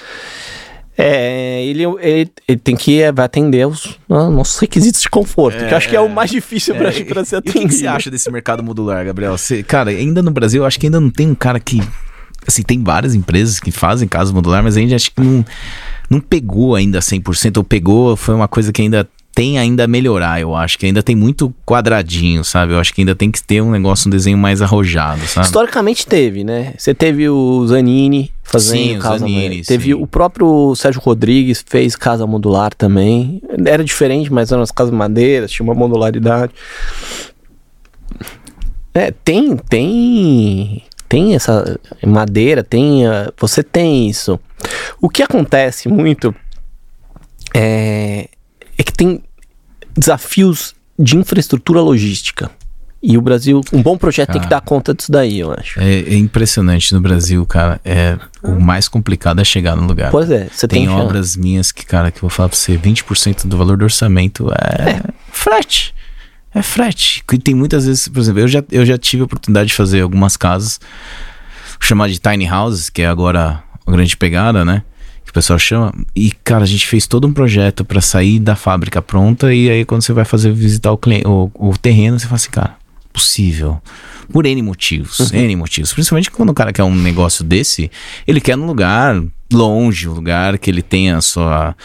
B: É, ele, ele, ele tem que vai atender os ah, nossos requisitos de conforto, que eu acho que é o mais difícil para
A: É,
B: pra ser
A: E o que,
B: atendido.
A: que você acha desse mercado modular, Gabriel? Você, cara, ainda no Brasil, eu acho que ainda não tem um cara que. Assim, tem várias empresas que fazem casa modular, mas ainda acho que não, não pegou ainda 100%, ou pegou, foi uma coisa que ainda tem ainda a melhorar, eu acho que ainda tem muito quadradinho, sabe? Eu acho que ainda tem que ter um negócio, um desenho mais arrojado, sabe?
B: Historicamente teve, né? Você teve o Zanini fazendo
A: Sim,
B: casa
A: Zanini,
B: modular. Teve
A: sim.
B: o próprio Sérgio Rodrigues fez casa modular também. Era diferente, mas eram as casas madeiras, tinha uma modularidade. É, tem, tem, tem essa madeira, tem, ah, você tem isso. O que acontece muito é, é que tem desafios de infraestrutura logística. E o Brasil, um bom projeto tem que
A: Cara.
B: dar conta disso daí, eu acho.
A: É, é impressionante no Brasil, cara. É, o mais complicado é chegar no lugar.
B: Pois é, você tem,
A: Tem
B: chance.
A: obras minhas que, cara, que eu vou falar pra você, 20% do valor do orçamento é, frete. É frete. E tem muitas vezes, por exemplo, eu já, eu já tive a oportunidade de fazer algumas casas, chamar de tiny houses, que é agora a grande pegada, né? Que o pessoal chama. E, cara, a gente fez todo um projeto pra sair da fábrica pronta. E aí, quando você vai fazer visitar o, cliente, o, o terreno, você fala assim, cara, possível. Por N motivos. N motivos. Principalmente quando o cara quer um negócio desse, ele quer num lugar longe, um lugar que ele tenha a sua,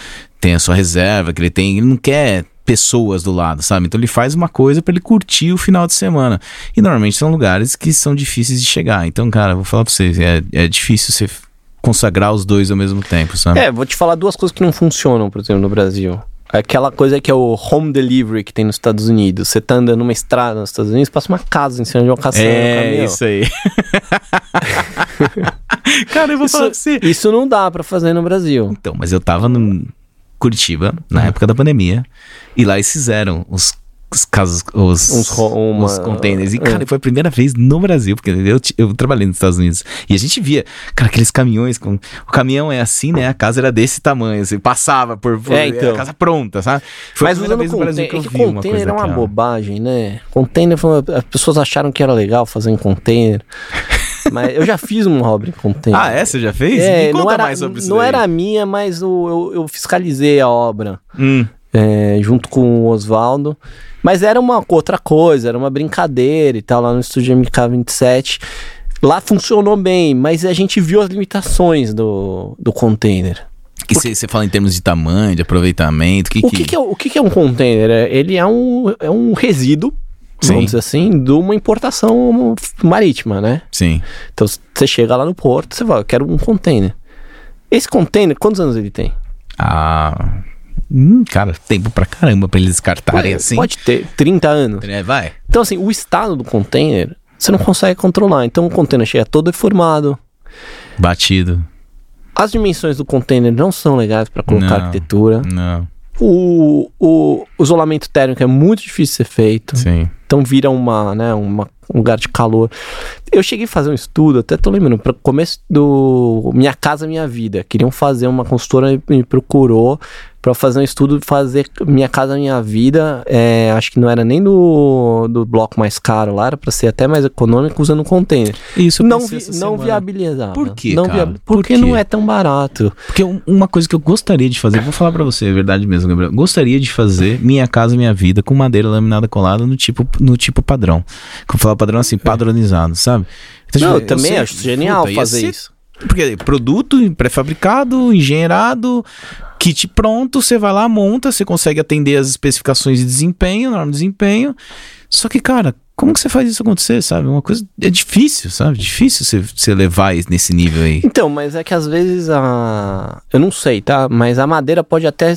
A: tenha a sua reserva, que ele tem. Ele não quer pessoas do lado, sabe? Então ele faz uma coisa pra ele curtir o final de semana. E normalmente são lugares que são difíceis de chegar. Então, cara, vou falar pra vocês, é, é difícil você consagrar os dois ao mesmo tempo, sabe?
B: É, vou te falar duas coisas que não funcionam, por exemplo, no Brasil. Aquela coisa que é o home delivery que tem nos Estados Unidos. Você tá andando numa estrada nos Estados Unidos, passa uma casa em cima de uma caçamba.
A: É, isso aí. cara, eu vou falar pra você.
B: Isso não dá pra fazer no Brasil.
A: Então, mas eu tava no Curitiba, na época da pandemia, e lá eles fizeram os, os casos, os,
B: Uns uma-
A: os containers. E,
B: é.
A: cara, foi a primeira vez no Brasil, porque eu, eu trabalhei nos Estados Unidos. E a gente via, cara, aqueles caminhões com. O caminhão é assim, né? A casa era desse tamanho, assim, passava por. por
B: É, então.
A: a casa pronta, sabe? Foi
B: Mas
A: a primeira vez no Brasil que eu
B: é que
A: vi uma
B: container
A: coisa
B: é uma
A: daquela.
B: bobagem, né? Container, uma- as pessoas acharam que era legal fazer em container. mas eu já fiz uma obra em container.
A: Ah, é? Você já fez?
B: É,
A: Me conta
B: não era,
A: mais sobre isso.
B: não
A: daí.
B: era a minha, mas o- eu, eu fiscalizei a obra.
A: Hum,
B: é, junto com o Oswaldo. Mas era uma outra coisa, era uma brincadeira e tal, lá no estúdio MK27. Lá funcionou bem, mas a gente viu as limitações do, do container.
A: e você fala em termos de tamanho, de aproveitamento, que
B: O que, que é, o que, que é um container? É- Ele é um, é um resíduo,
A: Sim.
B: vamos dizer assim, de uma importação marítima, né?
A: Sim.
B: Então você chega lá no porto, você fala, eu quero um container. Esse container, quantos anos ele tem?
A: Ah. Hum, cara, tempo pra caramba pra eles descartarem
B: Pode-
A: assim.
B: Pode ter 30 anos.
A: É, vai.
B: Então, assim, o estado do container, você não consegue controlar. Então o container chega todo deformado.
A: Batido.
B: As dimensões do container não são legais para colocar
A: Não.
B: arquitetura.
A: Não.
B: O, o, o isolamento térmico é muito difícil de ser feito.
A: Sim.
B: Então vira uma, né, uma, um lugar de calor. Eu cheguei a fazer um estudo, até tô lembrando, para começo do Minha Casa Minha Vida. Queriam fazer, uma consultora me- me procurou para fazer um estudo, fazer Minha Casa Minha Vida. é, acho que não era nem do, do bloco mais caro lá, era para ser até mais econômico usando container.
A: Isso eu
B: não vi, não
A: semana.
B: viabilizava.
A: Por quê,
B: não viab-
A: Por
B: Porque não é tão barato.
A: Porque um- uma coisa que eu gostaria de fazer, vou falar pra você, é verdade mesmo, Gabriel. Gostaria de fazer minha casa, minha vida com madeira laminada colada no tipo, no tipo padrão. Como falar padrão assim, padronizado, sabe? Então,
B: não, eu
A: tipo,
B: também
A: sei-
B: acho genial
A: puta,
B: fazer isso.
A: Porque produto pré-fabricado, engenheirado, kit pronto, você vai lá, monta, você consegue atender as especificações de desempenho, norma de desempenho. Só que, cara, como que você faz isso acontecer, sabe? Uma coisa é difícil, sabe? Difícil você, você levar isso nesse nível aí.
B: Então, mas é que às vezes a. Eu não sei, tá? Mas a madeira pode até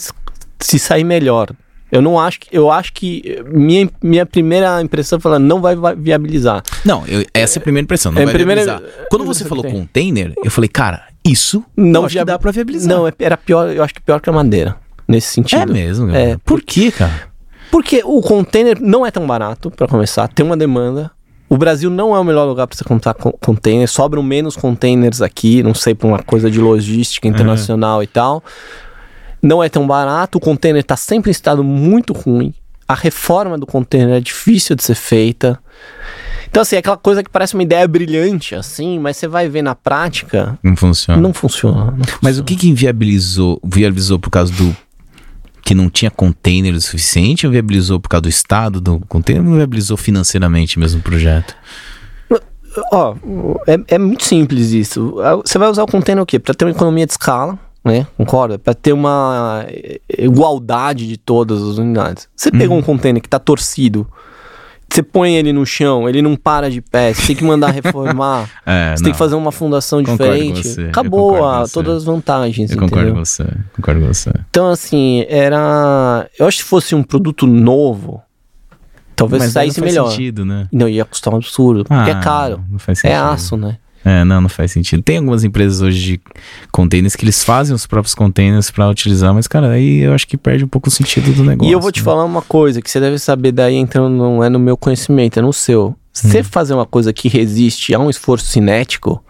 B: se sair melhor. Eu não acho que. Eu acho que. Minha, minha primeira impressão foi não vai va- viabilizar.
A: Não, eu- essa é a primeira impressão, não
B: É
A: vai
B: primeira-
A: viabilizar. Quando você falou container, eu falei, cara, isso
B: Não
A: acho que
B: viabi-
A: dá pra viabilizar.
B: Não, é- era pior, eu acho que pior que a madeira. Nesse sentido.
A: é mesmo,
B: É.
A: Por quê, cara?
B: Porque o container não é tão barato, pra começar, tem uma demanda. O Brasil não é o melhor lugar para você comprar co- container, sobram menos containers aqui, não sei, por uma coisa de logística internacional e tal. Não é tão barato, o container está sempre em estado muito ruim. A reforma do container é difícil de ser feita. Então, assim, é aquela coisa que parece uma ideia brilhante, assim, mas você vai ver na prática,
A: Não funciona.
B: não funciona. não
A: Mas o que que inviabilizou? Viabilizou por causa do que não tinha container o suficiente ou viabilizou por causa do estado do container ou viabilizou financeiramente mesmo o projeto?
B: Ó, é, é muito simples isso. Você vai usar o container o quê? Para ter uma economia de escala, né? Concorda? Para ter uma eh, igualdade de todas as unidades. Você pega
A: Uhum.
B: um container que tá torcido, você põe ele no chão, ele não para de pé, você tem que mandar reformar,
A: É,
B: você
A: não,
B: tem que fazer uma fundação diferente. Acabou a- todas as vantagens,
A: Eu concordo
B: entendeu?
A: com você. Concordo com você.
B: Então, assim, era. Eu acho que se fosse um produto novo, talvez
A: Mas daí não
B: saísse
A: faz
B: melhor.
A: sentido, né?
B: Não, ia custar um absurdo, porque é
A: Ah,
B: caro.
A: Não faz
B: É
A: sentido.
B: aço, né?
A: É, não, não faz sentido. Tem algumas empresas hoje de containers que eles fazem os próprios containers pra utilizar, mas, cara, aí eu acho que perde um pouco o sentido do negócio.
B: E eu vou te
A: né?
B: falar uma coisa que você deve saber daí, então não é no meu conhecimento, é no seu. Você fazer uma coisa que resiste a um esforço cinético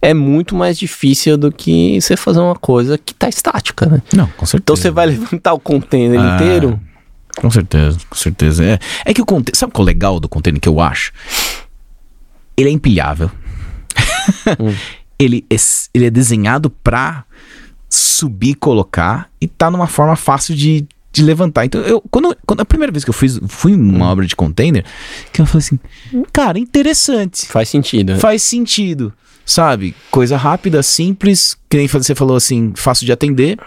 B: é muito mais difícil do que você fazer uma coisa que tá estática, né?
A: Não, com certeza.
B: Então você vai levantar o container
A: Ah,
B: inteiro.
A: Com certeza, com certeza. É, é que o container. Sabe qual é o legal do container que eu acho? Ele é empilhável.
B: Hum.
A: ele, é, ele é desenhado pra subir colocar e tá numa forma fácil de, de levantar. Então, eu, quando, quando a primeira vez que eu fiz, fui numa
B: Hum.
A: obra de container, que eu falei assim, cara, interessante.
B: Faz sentido. né?
A: Faz sentido, sabe? Coisa rápida, simples, que nem você falou assim, fácil de atender.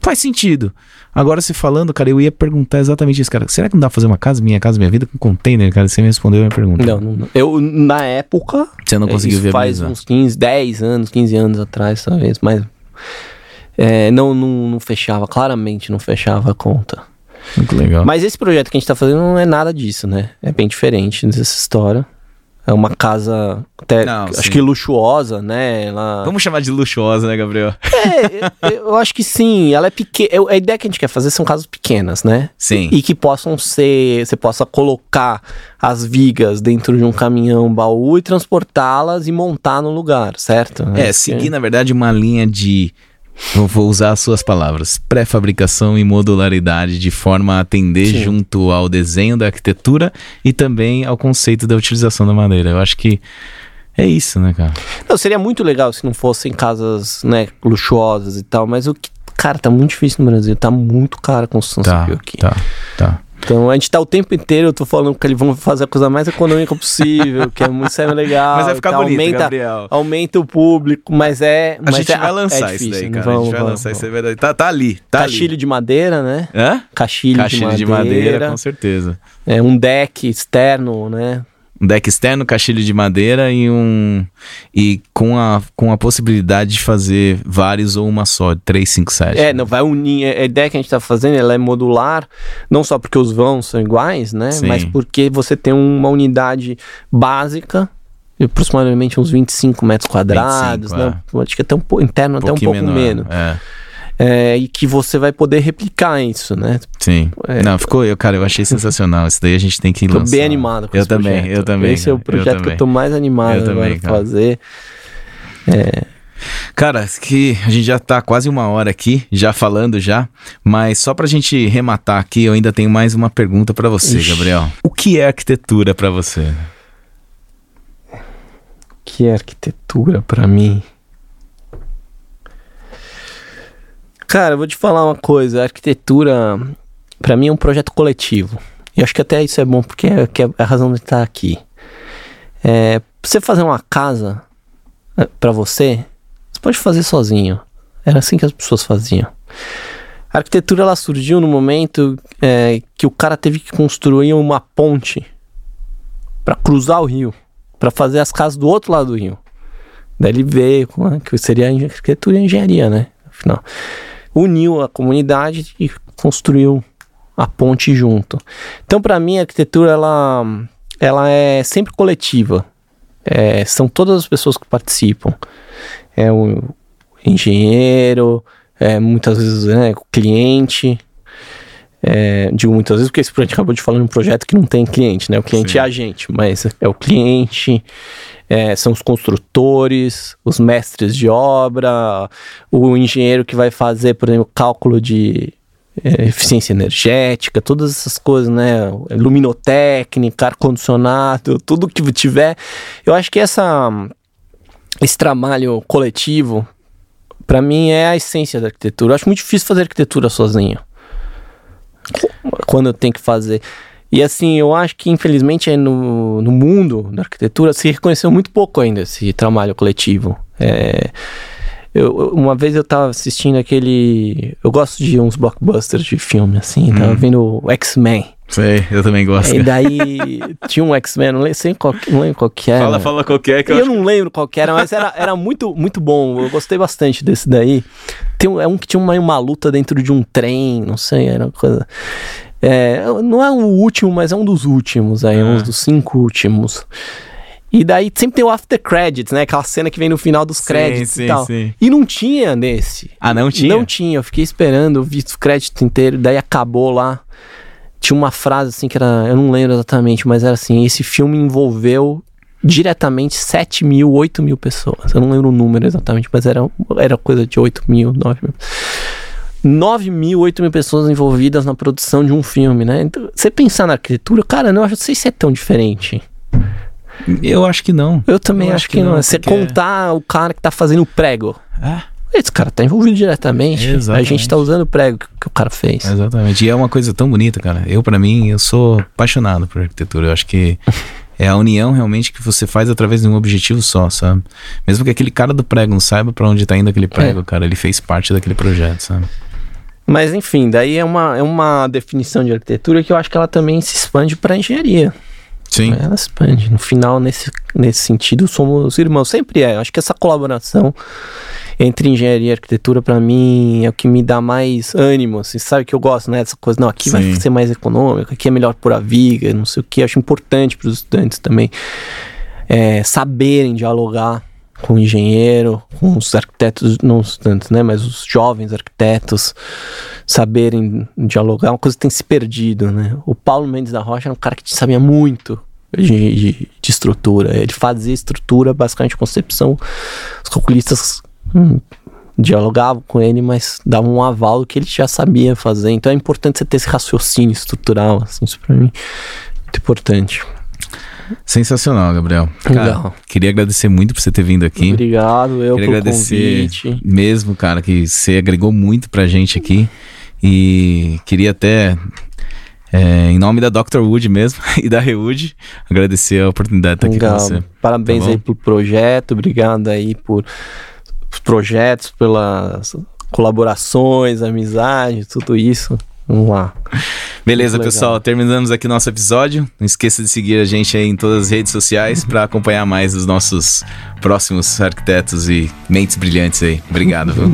A: Faz sentido. Agora você falando, cara, eu ia perguntar exatamente isso, cara. Será que não dá pra fazer uma casa, minha casa, minha vida com container, cara? Você me respondeu a minha pergunta.
B: Não, não, não. Eu, na época,
A: Você não conseguiu
B: isso faz uns 15, 10 anos, 15 anos atrás, talvez, mas é, não, não, não fechava, claramente não fechava a conta.
A: Muito legal.
B: Mas esse projeto que a gente tá fazendo não é nada disso, né? É bem diferente dessa história. É uma casa até,
A: Não,
B: acho
A: sim.
B: que luxuosa, né? Ela...
A: Vamos chamar de luxuosa, né, Gabriel?
B: É, eu, eu acho que sim, ela é pequena. A ideia que a gente quer fazer são casas pequenas, né?
A: Sim.
B: E que possam ser, você possa colocar as vigas dentro de um caminhão baú e transportá-las e montar no lugar, certo?
A: É,
B: Acho
A: seguir, na verdade, uma linha de. Eu vou usar as suas palavras. Pré-fabricação e modularidade de forma a atender
B: Sim.
A: junto ao desenho da arquitetura e também ao conceito da utilização da madeira. Eu acho que é isso, né, cara?
B: Não, seria muito legal se não fossem casas, né, luxuosas e tal, mas o que, cara, tá muito difícil no Brasil, tá muito cara a construção
A: Tá,
B: civil aqui.
A: tá, tá.
B: Então a gente tá o tempo inteiro, eu tô falando que eles vão fazer a coisa mais econômica possível, que é muito sério legal.
A: Mas vai ficar bonito,
B: aumenta,
A: Gabriel.
B: aumenta o público, mas é.
A: A
B: mas
A: gente
B: é,
A: vai lançar
B: é
A: isso
B: difícil,
A: daí,
B: né?
A: cara. a
B: Vamos,
A: gente vai
B: vamos,
A: lançar isso
B: vamos.
A: aí. vai dar- Tá, tá ali, tá
B: Caixilho de madeira, né?
A: ali. Hã?
B: Caixilho de,
A: de
B: madeira,
A: madeira, com certeza.
B: É um deck externo, né?
A: Um deck externo, caixilho de madeira e um. E com a, com a possibilidade de fazer vários ou uma só, 3, 5, 7.
B: É, não vai unir. A ideia que a gente tá fazendo ela é modular, não só porque os vãos são iguais, né?
A: Sim.
B: Mas porque você tem uma unidade básica. Aproximadamente uns 25 metros quadrados,
A: 25,
B: né? Acho que até um pouco interno, até um pouco
A: menor.
B: menos.
A: É,
B: É, e que você vai poder replicar isso, né?
A: sim.
B: É.
A: Não, ficou. Eu, cara, eu achei sensacional. Isso daí a gente tem que
B: Tô
A: lançar.
B: bem animado com
A: Eu
B: esse
A: também,
B: projeto.
A: eu também,
B: Esse é o
A: cara, eu
B: projeto que eu tô mais animado
A: Eu também,
B: agora pra
A: cara.
B: fazer.
A: Cara, que a gente já tá quase uma hora aqui, já falando já, mas só pra gente rematar aqui, eu ainda tenho mais uma pergunta pra você,
B: Ixi.
A: Gabriel. O que é arquitetura pra você?
B: que é arquitetura pra mim? Cara, eu vou te falar uma coisa. A arquitetura, pra mim, é um projeto coletivo. E acho que até isso é bom, porque é, é a razão de estar aqui. É, você fazer uma casa é, pra você, você pode fazer sozinho. Era assim que as pessoas faziam. A arquitetura ela surgiu no momento é, que o cara teve que construir uma ponte pra cruzar o rio, Pra fazer as casas do outro lado do rio. Daí ele veio, a- que seria a arquitetura e engenharia, né? Afinal, uniu a comunidade e construiu a ponte junto. Então, pra mim, a arquitetura ela, ela é sempre coletiva. É, são todas as pessoas que participam. É o engenheiro, é, muitas vezes né, o cliente. É, digo muitas vezes porque esse projeto acabou de falar de um projeto que não tem cliente, né? O cliente
A: Sim.
B: é a gente, mas é o cliente, é, são os construtores, os mestres de obra, o engenheiro que vai fazer, por exemplo, cálculo de é, eficiência energética, todas essas coisas, né? Luminotécnica, ar-condicionado, tudo que tiver. Eu acho que essa, esse trabalho coletivo, para mim, é a essência da arquitetura. Eu acho muito difícil fazer arquitetura sozinho. Quando eu tenho que fazer. E assim, eu acho que infelizmente é no, no mundo da arquitetura se reconheceu muito pouco ainda esse trabalho coletivo. É, eu, eu- uma vez eu tava assistindo aquele. Eu gosto de uns blockbusters de filme, assim. Tava vendo o X-Men.
A: Sei, eu também gosto.
B: E daí tinha um X-Men, não lembro, qual, não lembro qual que era.
A: Fala, fala qualquer que eu,
B: Eu
A: acho
B: não lembro qual que era, mas era, era muito, muito bom. Eu gostei bastante desse daí. Tem um, é um que tinha uma, uma luta dentro de um trem, não sei, era uma coisa. É, não é o último, mas é um dos últimos aí,
A: Ah.
B: um dos cinco últimos. E daí sempre tem o after credits, né? Aquela cena que vem no final dos
A: Sim,
B: créditos
A: sim,
B: e tal.
A: sim.
B: E não tinha nesse.
A: Ah, não tinha?
B: Não tinha, eu fiquei esperando, eu vi o crédito inteiro, daí acabou lá. Tinha uma frase assim que era, eu não lembro exatamente, mas era assim: esse filme envolveu diretamente 7 mil, 8 mil pessoas. Eu não lembro o número exatamente, mas era, era coisa de 8 mil, 9 mil. 9 mil, 8 mil pessoas envolvidas na produção de um filme, né? Então, você pensar na arquitetura, cara, não, eu não sei se é tão diferente.
A: Eu acho que não.
B: Eu também
A: Eu
B: acho,
A: acho
B: que,
A: que
B: não.
A: não,
B: Você
A: porque-
B: contar o cara que tá fazendo o prego.
A: Ah,
B: Esse cara tá envolvido diretamente. A
A: Exatamente.
B: gente tá usando o prego que, o cara fez.
A: exatamente. E é uma coisa tão bonita, cara. Eu, pra mim, eu sou apaixonado por arquitetura. Eu acho que é a união realmente que você faz através de um objetivo só, sabe? Mesmo que aquele cara do prego não saiba pra onde tá indo aquele prego, cara, ele fez parte daquele projeto, sabe?
B: Mas enfim, daí é uma, é uma definição de arquitetura que eu acho que ela também se expande para engenharia.
A: Sim.
B: Ela expande. No final, nesse, nesse sentido, somos irmãos. Sempre é. Eu acho que essa colaboração entre engenharia e arquitetura, para mim, é o que me dá mais ânimo. Assim, sabe que eu gosto, né? Dessa coisa, não, aqui vai
A: Sim.
B: ser mais econômico, aqui é melhor por a viga, não sei o que. Eu acho importante para os estudantes também é, saberem dialogar com engenheiro, com os arquitetos, não os estudantes, né? Mas os jovens arquitetos saberem dialogar, uma coisa que tem se perdido, né? O Paulo Mendes da Rocha era um cara que sabia muito de, de, de estrutura. Ele fazia estrutura, basicamente concepção. Os calculistas hum, dialogavam com ele, mas davam um aval que ele já sabia fazer. Então é importante você ter esse raciocínio estrutural, assim, isso pra mim é muito importante.
A: Sensacional, Gabriel. Cara,
B: Legal.
A: queria agradecer muito por você ter vindo aqui.
B: Obrigado, eu
A: Queria
B: pelo
A: agradecer
B: convite.
A: mesmo, cara, que você agregou muito pra gente aqui. E queria até, é, em nome da Dr. Wood mesmo e da Rewood, agradecer a oportunidade de estar aqui
B: Legal.
A: com você.
B: Parabéns
A: Tá
B: aí pelo projeto, obrigado aí por os projetos, pelas colaborações, amizade, tudo isso. Vamos lá.
A: Beleza, pessoal. Terminamos aqui nosso episódio. Não esqueça de seguir a gente aí em todas as redes sociais para acompanhar mais os nossos próximos arquitetos e mentes brilhantes aí. Obrigado. Viu?